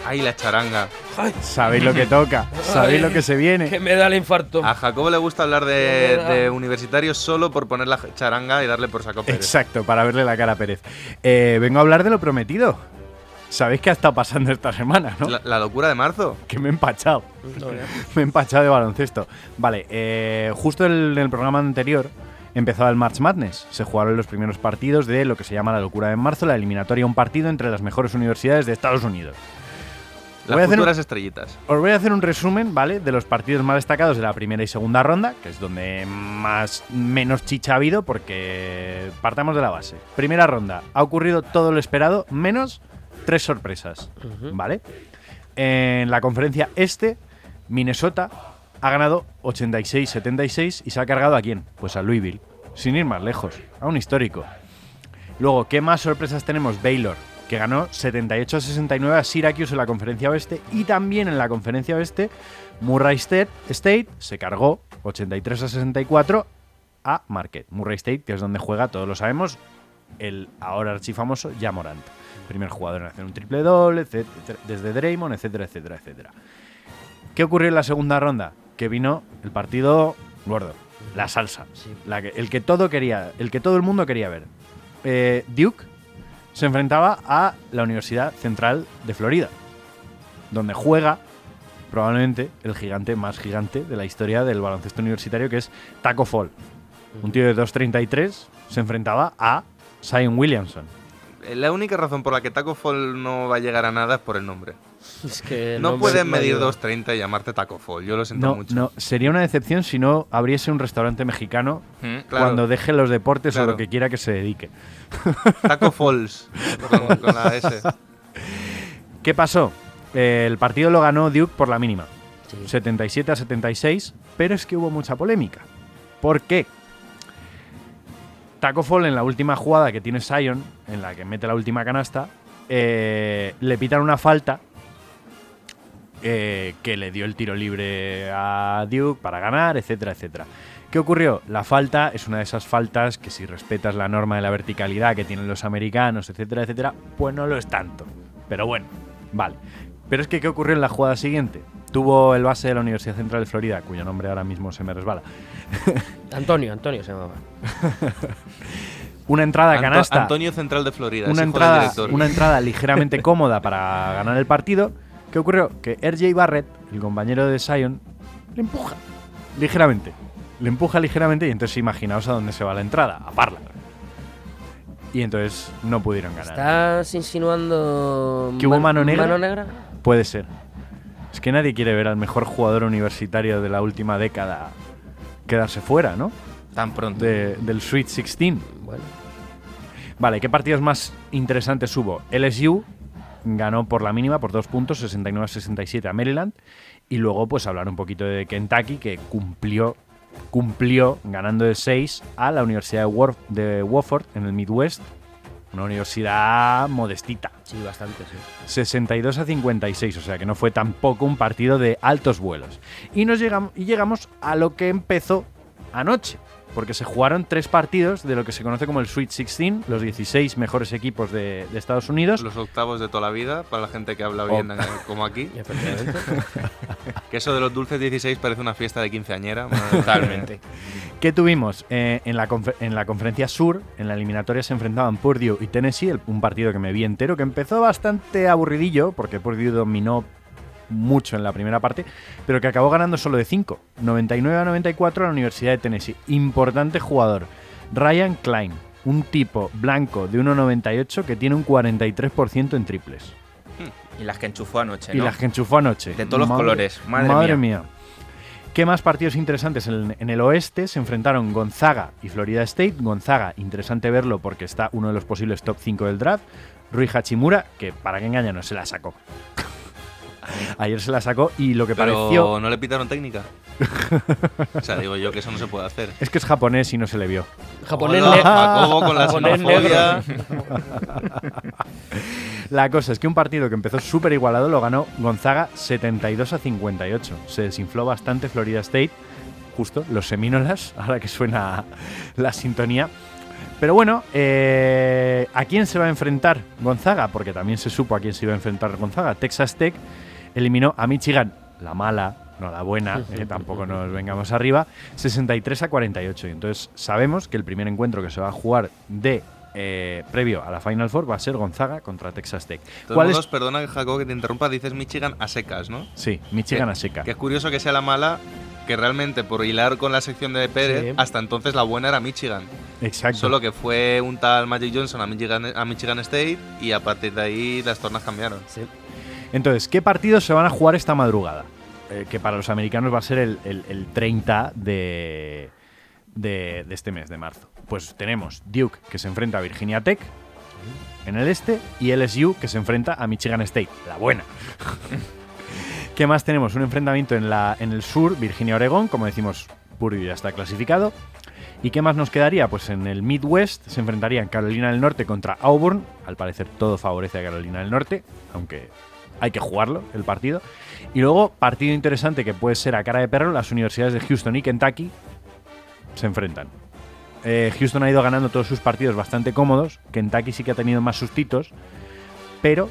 Ay, la charanga. Sabéis lo que toca, sabéis lo que se viene. Que me da el infarto. A Jacobo le gusta hablar de, de universitarios solo por poner la charanga y darle por saco Pérez. Exacto, para verle la cara a Pérez. Eh, vengo a hablar de lo prometido. Sabéis qué ha estado pasando esta semana, ¿no? La, la locura de marzo. Que me he empachado. *laughs* me he empachado de baloncesto. Vale, eh, justo en el programa anterior empezaba el March Madness. Se jugaron los primeros partidos de lo que se llama la locura de marzo, la eliminatoria, un partido entre las mejores universidades de Estados Unidos. Voy a Las hacer un- futuras estrellitas. Os voy a hacer un resumen, ¿vale? De los partidos más destacados de la primera y segunda ronda, que es donde más menos chicha ha habido, porque partamos de la base. Primera ronda, ha ocurrido todo lo esperado, menos tres sorpresas, ¿vale? En la conferencia este, Minnesota ha ganado 86-76 y se ha cargado a quién? Pues a Louisville, sin ir más lejos, a un histórico. Luego, ¿qué más sorpresas tenemos? Baylor, que ganó 78-69 a Syracuse en la conferencia oeste. Y también en la conferencia oeste, Murray State, se cargó 83-64 a Marquette. Murray State, que es donde juega, todos lo sabemos, el ahora archifamoso Jamorant. Primer jugador en hacer un triple doble, desde Draymond, etcétera, etcétera, etcétera. ¿Qué ocurrió en la segunda ronda? Que vino el partido gordo, la salsa, la que- el que todo quería, el que todo el mundo quería ver. Eh, Duke se enfrentaba a la Universidad Central de Florida, donde juega probablemente el gigante más gigante de la historia del baloncesto universitario, que es Taco Fall. Un tío de 2.33 se enfrentaba a Zion Williamson. La única razón por la que Taco Fall no va a llegar a nada es por el nombre. Es que No me medir ayuda. 2.30 y llamarte Taco Fall. Yo lo siento No, mucho. no, sería una decepción si no abriese un restaurante mexicano Mm, claro. cuando deje los deportes o lo que quiera que se dedique. Taco Falls. con, con la S. *laughs* ¿Qué pasó? Eh, el partido lo ganó Duke por la mínima. 77 a 76, pero es que hubo mucha polémica. ¿Por qué? Taco Fall en la última jugada que tiene Sion, en la que mete la última canasta, eh, le pitan una falta eh, que le dio el tiro libre a Duke para ganar, etcétera, etcétera. ¿Qué ocurrió? La falta es una de esas faltas que si respetas la norma de la verticalidad que tienen los americanos, etcétera, etcétera, pues no lo es tanto. Pero bueno, vale. Pero es que ¿qué ocurrió en la jugada siguiente? Tuvo el base de la Universidad Central de Florida, cuyo nombre ahora mismo se me resbala. *laughs* Antonio, Antonio se llamaba. *laughs* Una entrada a Anto- canasta. Antonio Central de Florida. es una entrada, director. una entrada *laughs* ligeramente cómoda para ganar el partido. ¿Qué ocurrió? Que RJ Barrett, el compañero de Sion, le empuja ligeramente. Le empuja ligeramente y entonces imaginaos a dónde se va la entrada, a Parla. Y entonces no pudieron ganar. ¿Estás insinuando. ¿Que hubo man- mano negra? ¿Mano negra? Puede ser. Es que nadie quiere ver al mejor jugador universitario de la última década quedarse fuera, ¿no? Tan pronto. De- del Sweet 16. Bueno. Vale, ¿qué partidos más interesantes hubo? LSU ganó por la mínima, por dos puntos, 69-67 a Maryland. Y luego, pues hablar un poquito de Kentucky, que cumplió, cumplió ganando de 6 a la Universidad de, Warf- de Wofford en el Midwest. Una universidad modestita. Sí, bastante, sí. 62 a 56, o sea que no fue tampoco un partido de altos vuelos. Y, nos llegamos, y llegamos a lo que empezó anoche, porque se jugaron tres partidos de lo que se conoce como el Sweet 16, los 16 mejores equipos de, de Estados Unidos. Los octavos de toda la vida, para la gente que habla Oh. bien eh, como aquí. *laughs* *laughs* que eso de los dulces 16 parece una fiesta de quinceañera. Totalmente. *laughs* ¿Qué tuvimos? Eh, en, la confe- en la conferencia sur, en la eliminatoria se enfrentaban Purdue y Tennessee, el- un partido que me vi entero, que empezó bastante aburridillo, porque Purdue dominó mucho en la primera parte, pero que acabó ganando solo de 5, 99 a 94 a la Universidad de Tennessee. Importante jugador, Ryan Klein, un tipo blanco de 1,98 que tiene un 43% en triples. Y las que enchufó anoche, Y las que enchufó anoche. De todos los colores. Madre, Madre mía. mía. ¿Qué más partidos interesantes? En, en el oeste se enfrentaron Gonzaga y Florida State. Gonzaga, interesante verlo porque está uno de los posibles top 5 del draft. Rui Hachimura, que para que engañarnos, se la sacó. *laughs* Ayer se la sacó y lo que Pero pareció no le pitaron técnica. o sea, digo yo que eso no se puede hacer. es que es japonés y no se le vio. Japonés Hola, ne- Jacobo con la japonés xenofobia. *laughs* La cosa es que un partido que empezó súper igualado lo ganó Gonzaga 72 a 58. Se desinfló bastante Florida State, justo los semínolas, *laughs* ahora que suena la sintonía. Pero bueno, eh, ¿a quién se va a enfrentar Gonzaga? Porque también se supo a quién se iba a enfrentar Gonzaga. Texas Tech eliminó a Michigan, la mala, no la buena, eh, tampoco nos vengamos arriba, 63 a 48. Y entonces sabemos que el primer encuentro que se va a jugar de eh, previo a la Final Four va a ser Gonzaga contra Texas Tech. ¿Cuál es- perdona, Jacobo, que te interrumpa, dices Michigan a secas, ¿no? Sí, Michigan Que- a seca. Que es curioso que sea la mala, que realmente por hilar con la sección de Pérez, Sí. hasta entonces la buena era Michigan. Exacto. Solo que fue un tal Magic Johnson a Michigan, a Michigan State y a partir de ahí las tornas cambiaron. Entonces, ¿qué partidos se van a jugar esta madrugada? Eh, que para los americanos va a ser el, el- el 30 de, este mes, de marzo. Pues tenemos Duke, que se enfrenta a Virginia Tech en el este, y LSU, que se enfrenta a Michigan State, la buena. *laughs* ¿Qué más tenemos? Un enfrentamiento en el sur, Virginia-Oregón, como decimos, Purdue ya está clasificado. ¿Y qué más nos quedaría? Pues en el Midwest se enfrentarían Carolina del Norte contra Auburn. Al parecer todo favorece a Carolina del Norte, aunque hay que jugarlo el partido. Y luego, partido interesante que puede ser a cara de perro, las universidades de Houston y Kentucky se enfrentan. Eh, Houston ha ido ganando todos sus partidos bastante cómodos. Kentucky sí que ha tenido más sustitos. Pero,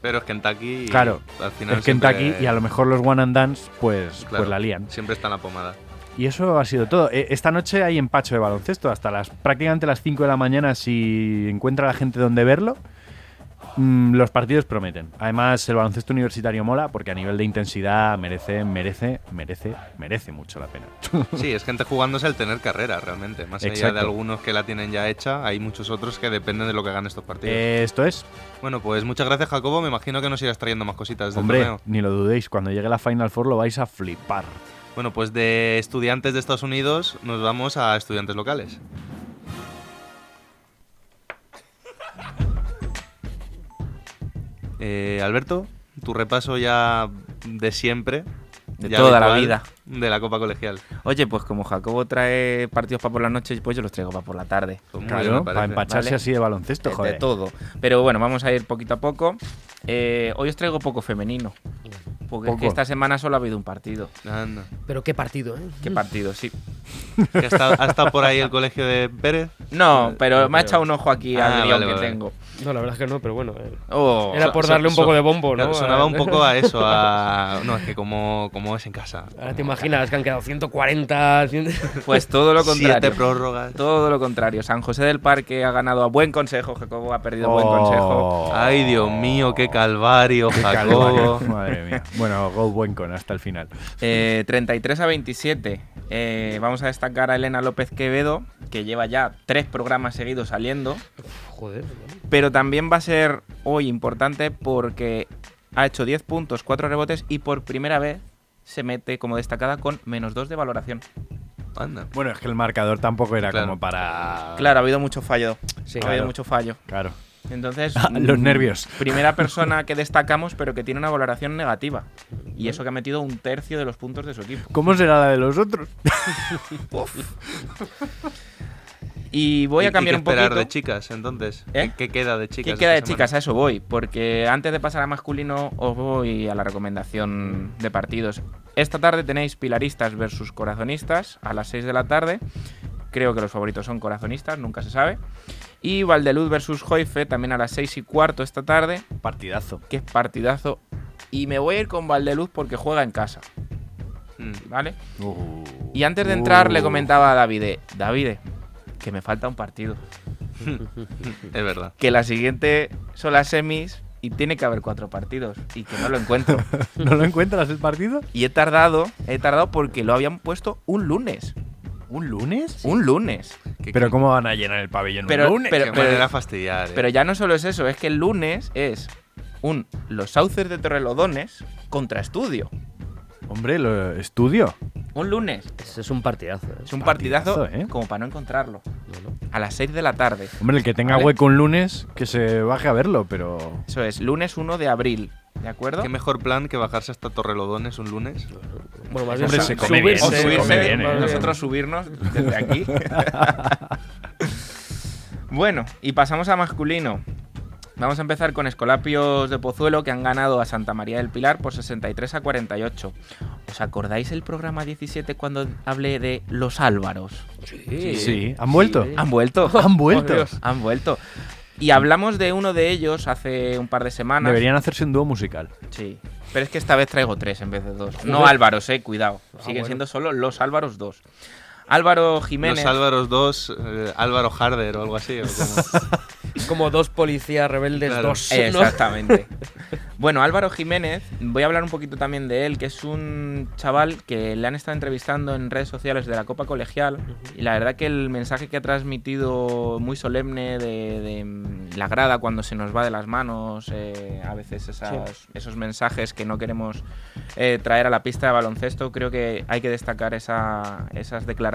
Pero es Kentucky y claro, al final es Kentucky y a lo mejor los one and dance pues, Claro, pues la lían. Siempre está en la pomada. Y eso ha sido todo. Eh, Esta noche hay empacho de baloncesto hasta las prácticamente las 5 de la mañana si encuentra la gente donde verlo. Mm, los partidos prometen. Además, el baloncesto universitario mola porque a nivel de intensidad merece, merece, merece, merece mucho la pena. *laughs* Sí, es gente jugándose el tener carrera realmente. Más allá de algunos que la tienen ya hecha, hay muchos otros que dependen de lo que hagan estos partidos. Esto es, Bueno, pues muchas gracias, Jacobo. Me imagino que nos irás trayendo más cositas del hombre, torneo. ni lo dudéis, cuando llegue la Final Four lo vais a flipar. Bueno, pues de estudiantes de Estados Unidos nos vamos a estudiantes locales. Eh, Alberto, tu repaso ya de siempre. De ya toda la vida. De la Copa Colegial. Oye, pues como Jacobo trae partidos para por la noche, pues yo los traigo para por la tarde. Pues Claro, para empacharse así de baloncesto, De- joder. De todo. Pero bueno, vamos a ir poquito a poco. Eh, hoy os traigo poco femenino. Porque es que esta semana solo ha habido un partido. Pero qué partido, ¿eh? ¿Qué partido? Sí. *laughs* ¿Que ha, estado, ha estado por ahí el colegio de Pérez? No, pero no me ha echado un ojo aquí Ah, al guion vale, que vale. tengo. No, la verdad es que no, pero bueno. eh, Oh. Era por darle un poco de bombo, ¿no? claro, sonaba un poco a *laughs* eso, a... No, es que como, como es en casa. Ahora te imaginas que han quedado 140. 100 *laughs* Pues todo lo contrario. Siete prórrogas. Todo lo contrario. San José del Parque ha ganado a buen consejo. Jacobo ha perdido a buen Oh. consejo. Ay, Dios mío, qué calvario, Qué Jacobo. calvario, Madre mía. Bueno, go buen con hasta el final. Eh, 33 a 27. Eh, vamos a destacar a Elena López Quevedo, que lleva ya tres programas seguidos saliendo. Joder. Pero también va a ser hoy importante porque ha hecho 10 puntos, 4 rebotes y por primera vez se mete como destacada con menos 2 de valoración. Anda. Bueno, es que el marcador tampoco era Claro. como para. Claro, ha habido mucho fallo. Sí, ha claro. habido mucho fallo. Claro. Entonces, *laughs* Los mm, nervios. Primera *laughs* persona que destacamos, pero que tiene una valoración negativa. Y eso que ha metido un tercio de los puntos de su equipo. ¿Cómo será la de los otros? *laughs* Y voy ¿Y- a cambiar y un qué esperar poquito. de chicas, entonces? ¿Eh? ¿Qué, queda de chicas? ¿Qué queda de esta semana? chicas? A eso voy, porque antes de pasar a masculino os voy a la recomendación de partidos. Esta tarde tenéis Pilaristas versus Corazonistas a las 6 de la tarde. Creo que los favoritos son corazonistas, nunca se sabe. Y Valdeluz versus Joife también a las 6 y cuarto esta tarde. Partidazo. Que es partidazo. Y me voy a ir con Valdeluz porque juega en casa. ¿Vale? Y antes de entrar le comentaba a Davide, Davide, que me falta un partido. *laughs* es verdad. Que la siguiente son las semis y tiene que haber cuatro partidos y que no lo encuentro. *laughs* ¿No lo encuentras el partido? Y he tardado, he tardado porque lo habían puesto un lunes. ¿Un lunes? Un lunes. Pero ¿cómo van a llenar el pabellón Pero, un lunes? pero, pero- manera fastidiar, eh. pero ya no solo es eso, es que el lunes es un Los Sauces de Torrelodones contra Estudio. Hombre, lo estudio. Un lunes. Ese es un partidazo. ¿eh? Es un partidazo, Partidazo, ¿eh? como para no encontrarlo. A las 6 de la tarde. Hombre, el que tenga ¿Vale? hueco un lunes, que se baje a verlo, pero... Eso es, lunes 1 de abril. ¿De acuerdo? Qué mejor plan que bajarse hasta Torrelodones un lunes. Bueno, más Hombre, se come bien, O subirse, come subirse, bien, ¿eh? nosotros subirnos desde aquí. *laughs* bueno, y pasamos a masculino. Vamos a empezar con Escolapios de Pozuelo que han ganado a Santa María del Pilar por 63 a 48. ¿Os acordáis el programa 17 cuando hablé de los Álvaros? Sí. Sí, ¿han vuelto? Han vuelto. ¿Han vuelto? Oh, Dios, *laughs* han vuelto. Y hablamos de uno de ellos hace un par de semanas. Deberían hacerse un dúo musical. Sí. Pero es que esta vez traigo tres en vez de dos. No. Álvaros, eh, cuidado. Siguen bueno. siendo solo los Álvaros 2. Álvaro Jiménez. Los Álvaros 2, eh, Álvaro Harder o algo así. o como- *laughs* dos policías rebeldes, Claro. dos. ¿no? Exactamente. *laughs* bueno, Álvaro Jiménez, voy a hablar un poquito también de él, que es un chaval que le han estado entrevistando en redes sociales de la Copa Colegial. Y la verdad que el mensaje que ha transmitido muy solemne de, de, mm, la grada cuando se nos va de las manos, eh, a veces esas- esos mensajes que no queremos eh, traer a la pista de baloncesto, creo que hay que destacar esa- esas declaraciones.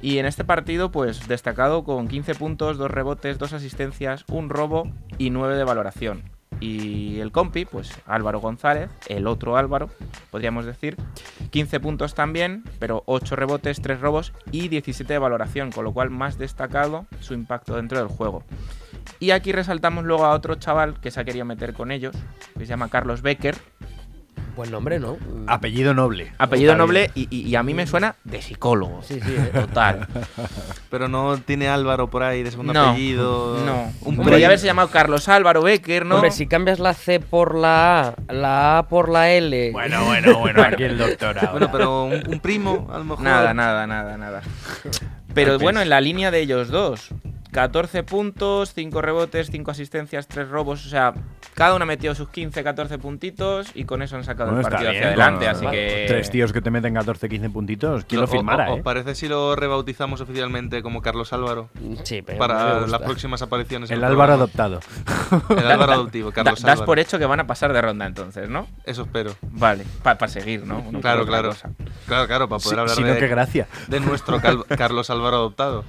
Y en este partido, pues destacado con 15 puntos, 2 rebotes, 2 asistencias, un robo y 9 de valoración. Y el compi, pues Álvaro González, el otro Álvaro, podríamos decir, 15 puntos también, pero 8 rebotes, 3 robos y 17 de valoración, con lo cual más destacado su impacto dentro del juego. Y aquí resaltamos luego a otro chaval que se ha querido meter con ellos, que se llama Carlos Becker, Buen nombre, ¿no? Apellido noble. apellido noble y, y- y a mí me suena de psicólogo. Sí, sí. eh. Total. *laughs* Pero no tiene Álvaro por ahí de segundo No, apellido. No. Un Podría primo. haberse llamado Carlos Álvaro Becker, ¿no? Hombre, si cambias la C por la A, la A por la L. Bueno, *laughs* bueno, bueno, aquí el doctor ahora. Bueno, pero un, un primo, a lo mejor. Nada, nada, nada, nada. Pero bueno, en la línea de ellos dos. 14 puntos, 5 rebotes, 5 asistencias, 3 robos. O sea, cada uno ha metido sus 15, 14 puntitos y con eso han sacado Bueno, el partido bien, hacia adelante. Así que. Tres tíos que te meten 14, 15 puntitos. ¿Quién lo O- firmara, o- ¿Os eh? parece si lo rebautizamos oficilmente como Carlos Álvaro? Sí, pero Para las próximas apariciones. El Álvaro programa? adoptado. El Álvaro adoptivo, *laughs* Da- Carlos das Álvaro. por hecho que van a pasar de ronda entonces, ¿no? Eso espero. Vale, para seguir, ¿no? No por Claro, claro. cosa. Claro, claro, para poder Si- hablar si no, de, qué gracia. de nuestro *laughs* Carlos Álvaro adoptado.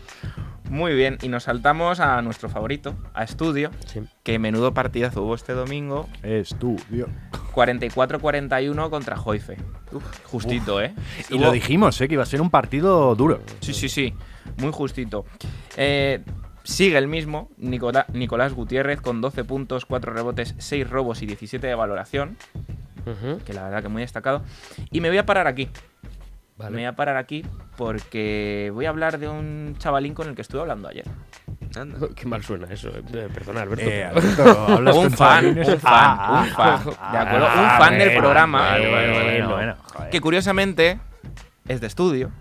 Muy bien, y nos saltamos a nuestro favorito, a Estudio, Sí. que menudo partidazo hubo este domingo, Estudio. 44-41 contra Joife. Uf, justito, ¿eh? Y lo dijimos, eh, que iba a ser un partido duro. Sí, sí, sí, muy justito. Eh, sigue el mismo, Nicolás Gutiérrez, con 12 puntos, 4 rebotes, 6 robos y 17 de valoración, que la verdad que muy destacado. Y me voy a parar aquí. Vale. Me voy a parar aquí porque voy a hablar de un chavalín con el que estuve hablando ayer. Anda. Qué mal suena eso. eh. Perdona, Alberto. Eh, pero- Alberto, *laughs* un fan, un fan, Ah, un fan. ah, ¿De acuerdo? ah, un fan del programa. vale, vale, bueno, bueno, bueno, que curiosamente es de estudio.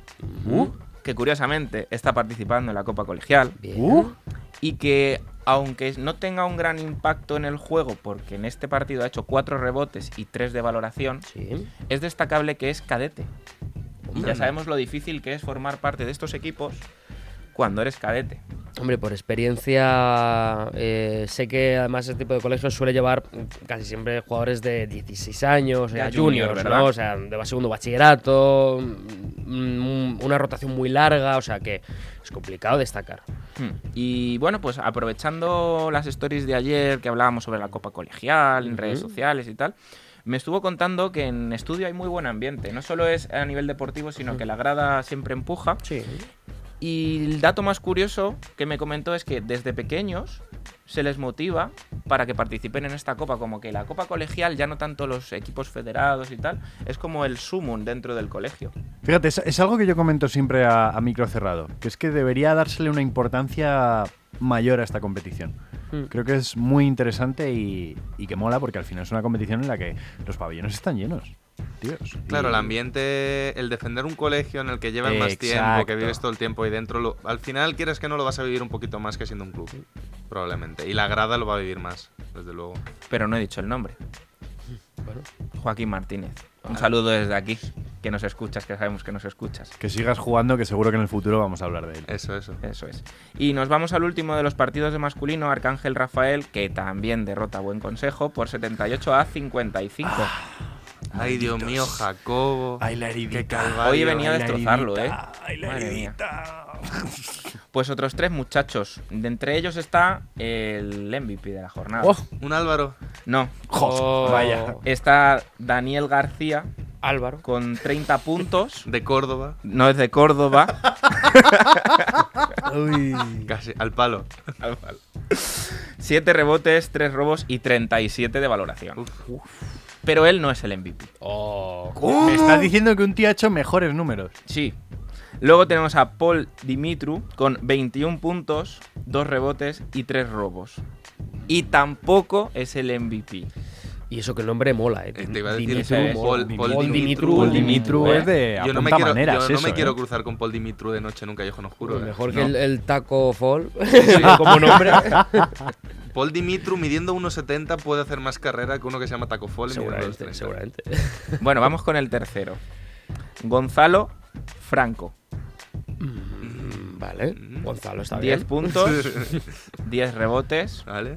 Que curiosamente está participando en la Copa Colegial. Uh, Y que aunque no tenga un gran impacto en el juego, porque en este partido ha hecho 4 rebotes y 3 de valoración, Sí. es destacable que es cadete. Hombre. ya sabemos lo difícil que es formar parte de estos equipos cuando eres cadete. Hombre, por experiencia, eh, sé que además este tipo de colegios suele llevar casi siempre jugadores de 16 años, Ya junior, juniors, ¿verdad? ¿no? O sea, de segundo bachillerato, mm, una rotación muy larga, o sea que es complicado destacar. Hmm. Y bueno, pues aprovechando las stories de ayer que hablábamos sobre la Copa Colegial, en redes Ujú. sociales y tal, me estuvo contando que en estudio hay muy buen ambiente. No solo es a nivel deportivo, sino que la grada siempre empuja. Sí. Y el dato más curioso que me comentó es que desde pequeños se les motiva para que participen en esta copa, como que la copa colegial, ya no tanto los equipos federados y tal, es como el sumum dentro del colegio. Fíjate, es, es algo que yo comento siempre a, a micro cerrado, que es que debería dársele una importancia mayor a esta competición. Mm. Creo que es muy interesante y, y que mola porque al final es una competición en la que los pabellones están llenos. Tíos. Claro, Y- el ambiente, el defender un colegio en el que llevas más tiempo, que vives todo el tiempo ahí dentro, lo- al final quieres que no lo vas a vivir un poquito más que siendo un club, probablemente. Y la grada lo va a vivir más, desde luego. Pero no he dicho el nombre. Bueno. Joaquín Martínez. Un saludo desde aquí, que nos escuchas, que sabemos que nos escuchas. Que sigas jugando, que seguro que en el futuro vamos a hablar de él. Eso, eso. Eso es. Y nos vamos al último de los partidos de masculino, Arcángel Rafael, que también derrota a Buen Consejo por 78 a 55. Ay, Dios mío, Jacobo. Ay, la Qué heridita. calvario. Hoy venía a ay, la destrozarlo, ¿eh? ay, la heridita. *laughs* Pues otros tres muchachos. De entre ellos está el MVP de la jornada. Oh, Un Álvaro. No. Oh. Vaya. Está Daniel García Álvaro. con 30 puntos. *laughs* De Córdoba. No es de Córdoba. *laughs* Casi, al palo. 7 rebotes, 3 robos y 37 de valoración. Pero él no es el MVP. Oh. Me estás diciendo que un tío ha hecho mejores números. Sí. Luego tenemos a Paul Dimitru con 21 puntos, 2 rebotes y 3 robos. Y tampoco es el MVP. Y eso que el nombre mola, eh. Eh, te iba a decir Dimitru es. Paul- Paul Paul Dimitru. Dimitru. Paul Dimitru eh. es de Yo no me quiero, maneras, yo no me eso, quiero ¿eh? cruzar con Paul Dimitru de noche en un callejón oscuro. eh. Mejor que No. el, el Taco Fall, *laughs* como nombre. *laughs* Paul Dimitru midiendo 1,70 puede hacer más carrera que uno que se llama Taco Fall. seguramente, 2,30. seguramente. *laughs* Bueno, vamos con el tercero. Gonzalo Franco. Mm, Vale, Mm. Gonzalo está 10 bien. puntos, *laughs* 10 rebotes, ¿Vale?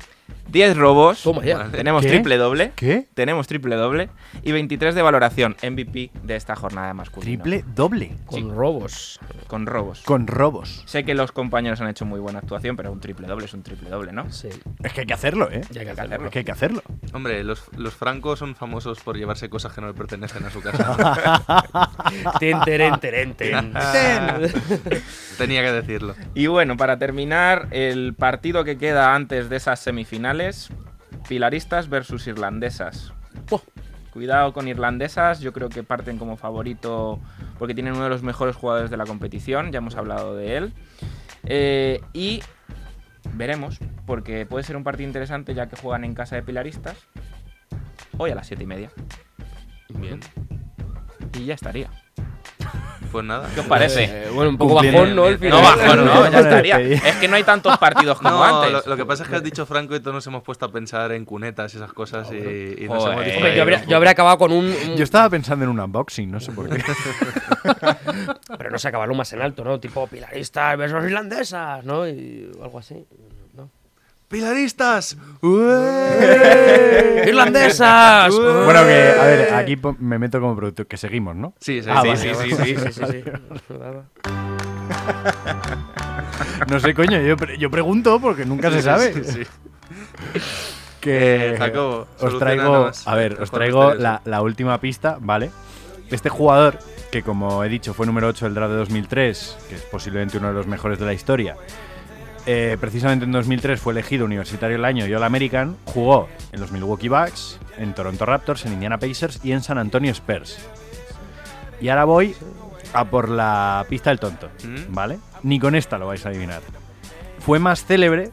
10 robos. Toma ya. Tenemos ¿Qué? triple doble. ¿Qué? Tenemos triple doble. Y 23 de valoración. MVP de esta jornada masculina. Triple doble. Con robos. Con robos. Con robos. Sé que los compañeros han hecho muy buena actuación, pero un triple doble es un triple doble, ¿no? Sí, Es que hay que hacerlo, ¿eh? ya hay que Hay que hacerlo. Es que hay que hacerlo. Hombre, los, los francos son famosos por llevarse cosas que no le pertenecen a su casa. *laughs* Ten, teren, teren, *laughs* ten. Tenía que decirlo. Y bueno, para terminar, el partido que queda antes de esas semifinales, pilaristas versus irlandesas. Cuidado con irlandesas, yo creo que parten como favorito porque tienen uno de los mejores jugadores de la competición, ya hemos hablado de él. Eh, y veremos, porque puede ser un partido interesante ya que juegan en casa de pilaristas. Hoy a las 7 y media. Bien. Y ya estaría. Pues nada. ¿Qué os parece? Eh, bueno, un poco bajón, ¿no? El No, bajón, no, ya *laughs* estaría. Es que no hay tantos partidos como No, antes. lo, lo que pasa es que has dicho Franco y todos nos hemos puesto a pensar en cunetas y esas cosas y, y nos Joder. hemos Hombre, yo habría, yo habría acabado con un. un- Yo estaba pensando en un unboxing, no sé por qué. *laughs* Pero no sé, acabarlo más en alto, ¿no? Tipo pilaristas versus irlandesas, ¿no? Y algo así. ¡Pilaristas! *laughs* ¡Irlandesas! bueno, que, a ver, aquí me meto como productor, que seguimos, ¿no? Sí, sí, Ah, sí, vale, sí, vale. sí, sí. Sí, sí, sí. *laughs* Nada. No sé, coño, yo, pre- yo pregunto porque nunca se sabe. Sí, sí. *laughs* Que Eh, Jacobo, os traigo, a ver, os traigo la, la última pista, ¿vale? Este jugador, que como he dicho fue número 8 del draft de 2003, que es posiblemente uno de los mejores de la historia, eh, precisamente en 2003 fue elegido Universitario del Año y All American, jugó en los Milwaukee Bucks, en Toronto Raptors, en Indiana Pacers y en San Antonio Spurs. Y ahora voy a por la pista del tonto, ¿Mm? ¿vale? Ni con esta lo vais a adivinar. Fue más célebre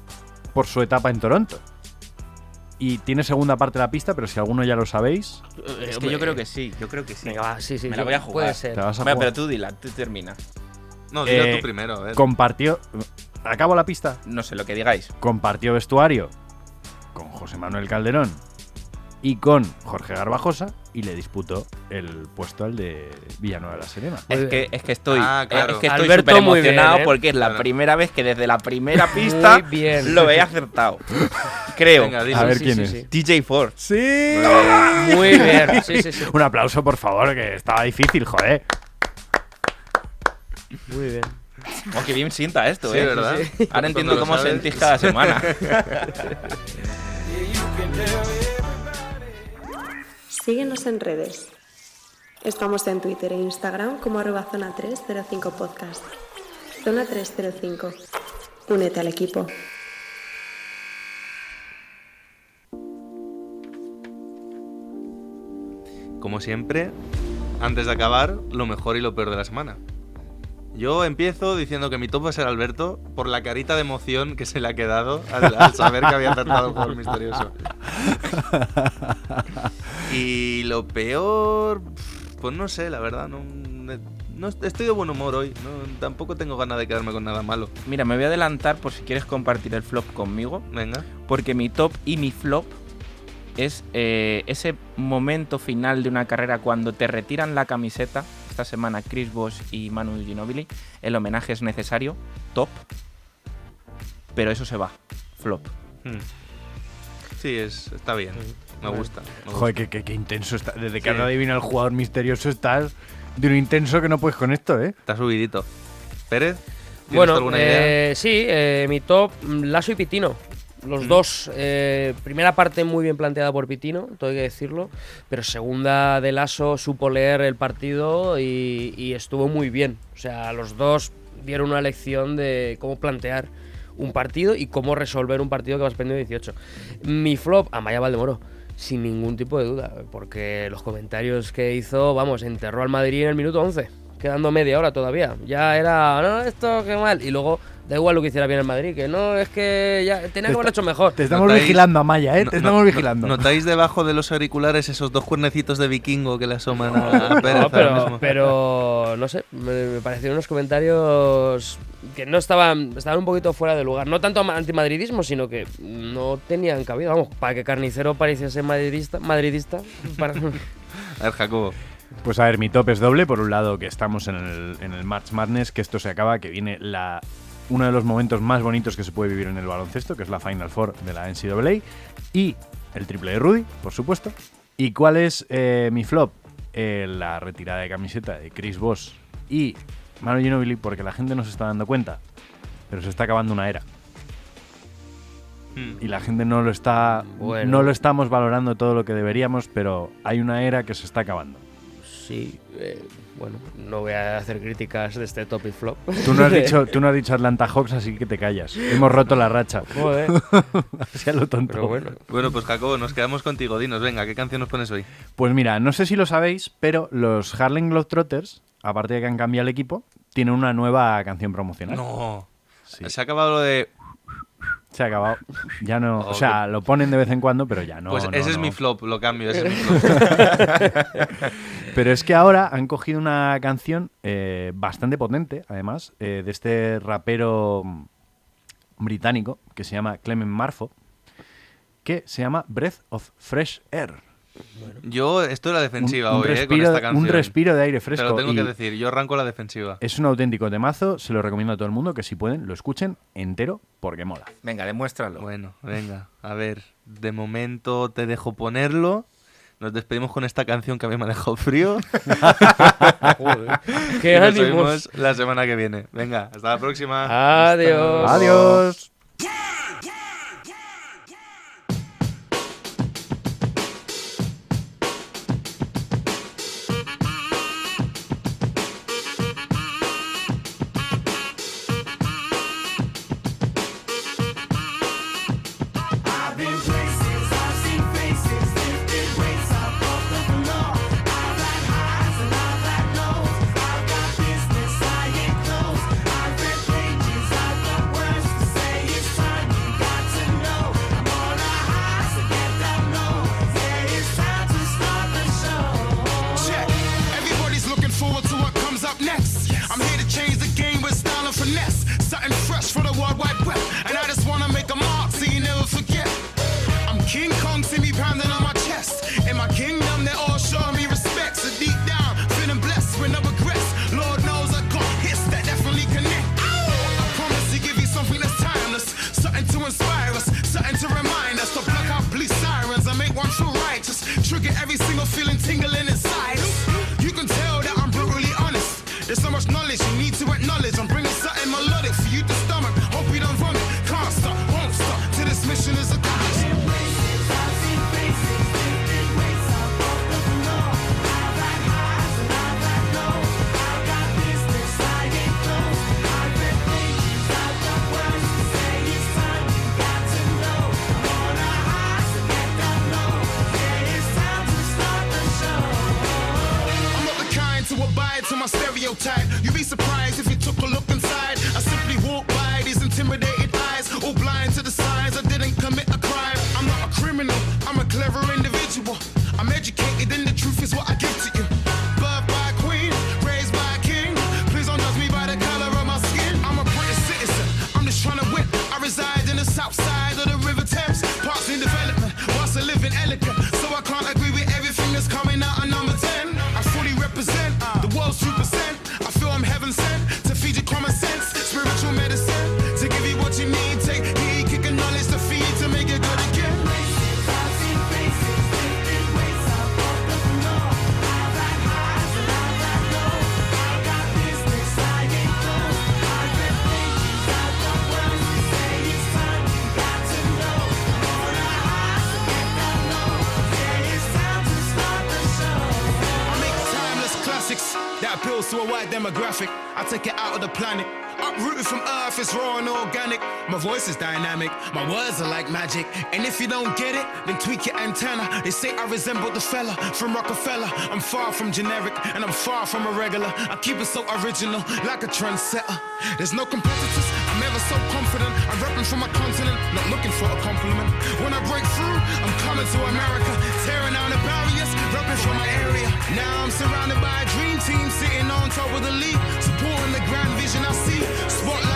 por su etapa en Toronto. Y tiene segunda parte de la pista, pero si alguno ya lo sabéis, Es que yo creo que sí, yo creo que sí. Venga, va, sí, sí. Me la voy a jugar. Puede ser. te vas a Venga, jugar. pero tú dila, tú termina. No, dilo Eh, tú primero, a ver. compartió. Acabo la pista. No sé lo que digáis. Compartió vestuario con José Manuel Calderón y con Jorge Garbajosa y le disputó el puesto al de Villanueva de la Serena. Es que, bien. es que estoy, Ah, claro. es que estoy súper bien, emocionado ¿eh? porque es la Claro. primera vez que desde la primera pista bien. lo he acertado. *laughs* Creo. Venga. A ver sí, quién sí, es. sí. DJ Ford. ¡Sí! Muy bien. Sí, sí, sí. Un aplauso, por favor, que estaba difícil, joder. Muy bien. Oh, qué bien sienta esto, Sí, ¿eh? ¿verdad? Ahora entiendo cómo sabes. sentís cada semana. *laughs* Síguenos en redes. Estamos en Twitter e Instagram como arroba zona 305 podcast. Zona 305. Únete al equipo. Como siempre, antes de acabar, lo mejor y lo peor de la semana. Yo empiezo diciendo que mi top va a ser Alberto por la carita de emoción que se le ha quedado al, al saber que había acertado el jugador misterioso. Y lo peor, pues no sé, la verdad, no, no- estoy de buen humor hoy. no- tampoco tengo ganas de quedarme con nada malo. Mira, me voy a adelantar por si quieres compartir el flop conmigo. Venga. Porque mi top y mi flop es eh, ese momento final de una carrera cuando te retiran la camiseta. Esta semana Chris Bosh y Manu Ginobili. El homenaje es necesario. Top. Pero eso se va. Flop. Hmm. Sí, es, está bien. Me gusta. me Joder, qué, qué- qué intenso está. Desde que Sí. ahora adivina el jugador misterioso estás de un intenso que no puedes con esto, ¿eh? Está subidito. Pérez, ¿tienes Bueno, alguna idea? eh, sí, eh, mi top, mm, Lasso y Pitino. Los Mm. dos. eh, primera parte muy bien planteada por Pitino, todo hay que decirlo. Pero segunda de Lasso supo leer el partido y, y estuvo muy bien. O sea, los dos dieron una lección de cómo plantear un partido y cómo resolver un partido que vas perdiendo 18. Mi flop, Amaya Valdemoro. Sin ningún tipo de duda, porque los comentarios que hizo, vamos, enterró al Madrid en el minuto 11, quedando media hora todavía. Ya era, no, esto qué mal. Y luego, da igual lo que hiciera bien el Madrid, que no, es que ya tenía que haberlo hecho mejor. Te estamos ¿Notáis? vigilando, Amaya, ¿eh? No- Te estamos no- vigilando. ¿Notáis debajo de los auriculares esos dos cuernecitos de vikingo que le asoman a *laughs* a Pérez No, ahora pero, mismo? pero no sé, me, me parecieron unos comentarios que no estaban, estaban un poquito fuera de lugar. No tanto antimadridismo, sino que no tenían cabida. Vamos, para que Carnicero pareciese madridista, madridista para- *laughs* A ver, Jacobo. Pues a ver, mi top es doble. Por un lado, que estamos en el, en el March Madness, que esto se acaba, que viene la uno de los momentos más bonitos que se puede vivir en el baloncesto, que es la Final Four de la NCAA. Y el triple de Rudy, por supuesto. ¿Y cuál es eh, mi flop? Eh, la retirada de camiseta de Chris Voss y Manu Ginobili, porque la gente no se está dando cuenta, pero se está acabando una era. Hmm. Y la gente no lo está. Bueno. No lo estamos valorando todo lo que deberíamos, pero hay una era que se está acabando. Sí, eh, bueno, no voy a hacer críticas de este top y flop. Tú no has *laughs* dicho, tú no has dicho Atlanta Hawks, así que te callas. Hemos roto la racha. Joder. *laughs* Así a lo tonto. Pero bueno. Bueno, pues Jacobo, nos quedamos contigo. Dinos, venga, ¿qué canción nos pones hoy? Pues mira, no sé si lo sabéis, pero los Harlem Globetrotters, aparte de que han cambiado el equipo, tienen una nueva canción promocional. No. Se ha acabado lo de. Se ha acabado. Ya no. Oh, o sea, lo ponen de vez en cuando, pero ya no. pues no, ese es no. mi flop, lo cambio. Ese es mi *laughs* flop. Pero es que ahora han cogido una canción eh, bastante potente, además, eh, de este rapero mm, británico que se llama Clement Marfo, que se llama Breath of Fresh Air. Yo estoy en la defensiva Un- un hoy, eh, con respiro- esta canción. un respiro de aire Te fresco lo tengo que decir, yo arranco la defensiva. Es un auténtico temazo, se lo recomiendo a todo el mundo que si pueden lo escuchen entero porque mola. Venga, demuéstralo. Bueno, venga, a ver, de momento te dejo ponerlo. Nos despedimos con esta canción que a mí me ha dejado frío. *laughs* Joder, qué *laughs* Y nos ánimos. vemos la semana que viene. Venga, hasta la próxima. Adiós. Hasta Adiós. Southside. Demographic. I take it out of the planet. Uprooted from earth, it's raw and organic. My voice is dynamic, my words are like magic. And if you don't get it, then tweak your antenna. They say I resemble the fella from Rockefeller. I'm far from generic, and I'm far from a regular. I keep it so original, like a trendsetter. There's no competitors, I'm ever so confident. I'm repping for my continent, not looking for a compliment. When I break through, I'm coming to America, tearing down the barriers, I'm from my area. Now I'm surrounded by a dream team sitting on top of the league, supporting the grand vision I see. Spotlight.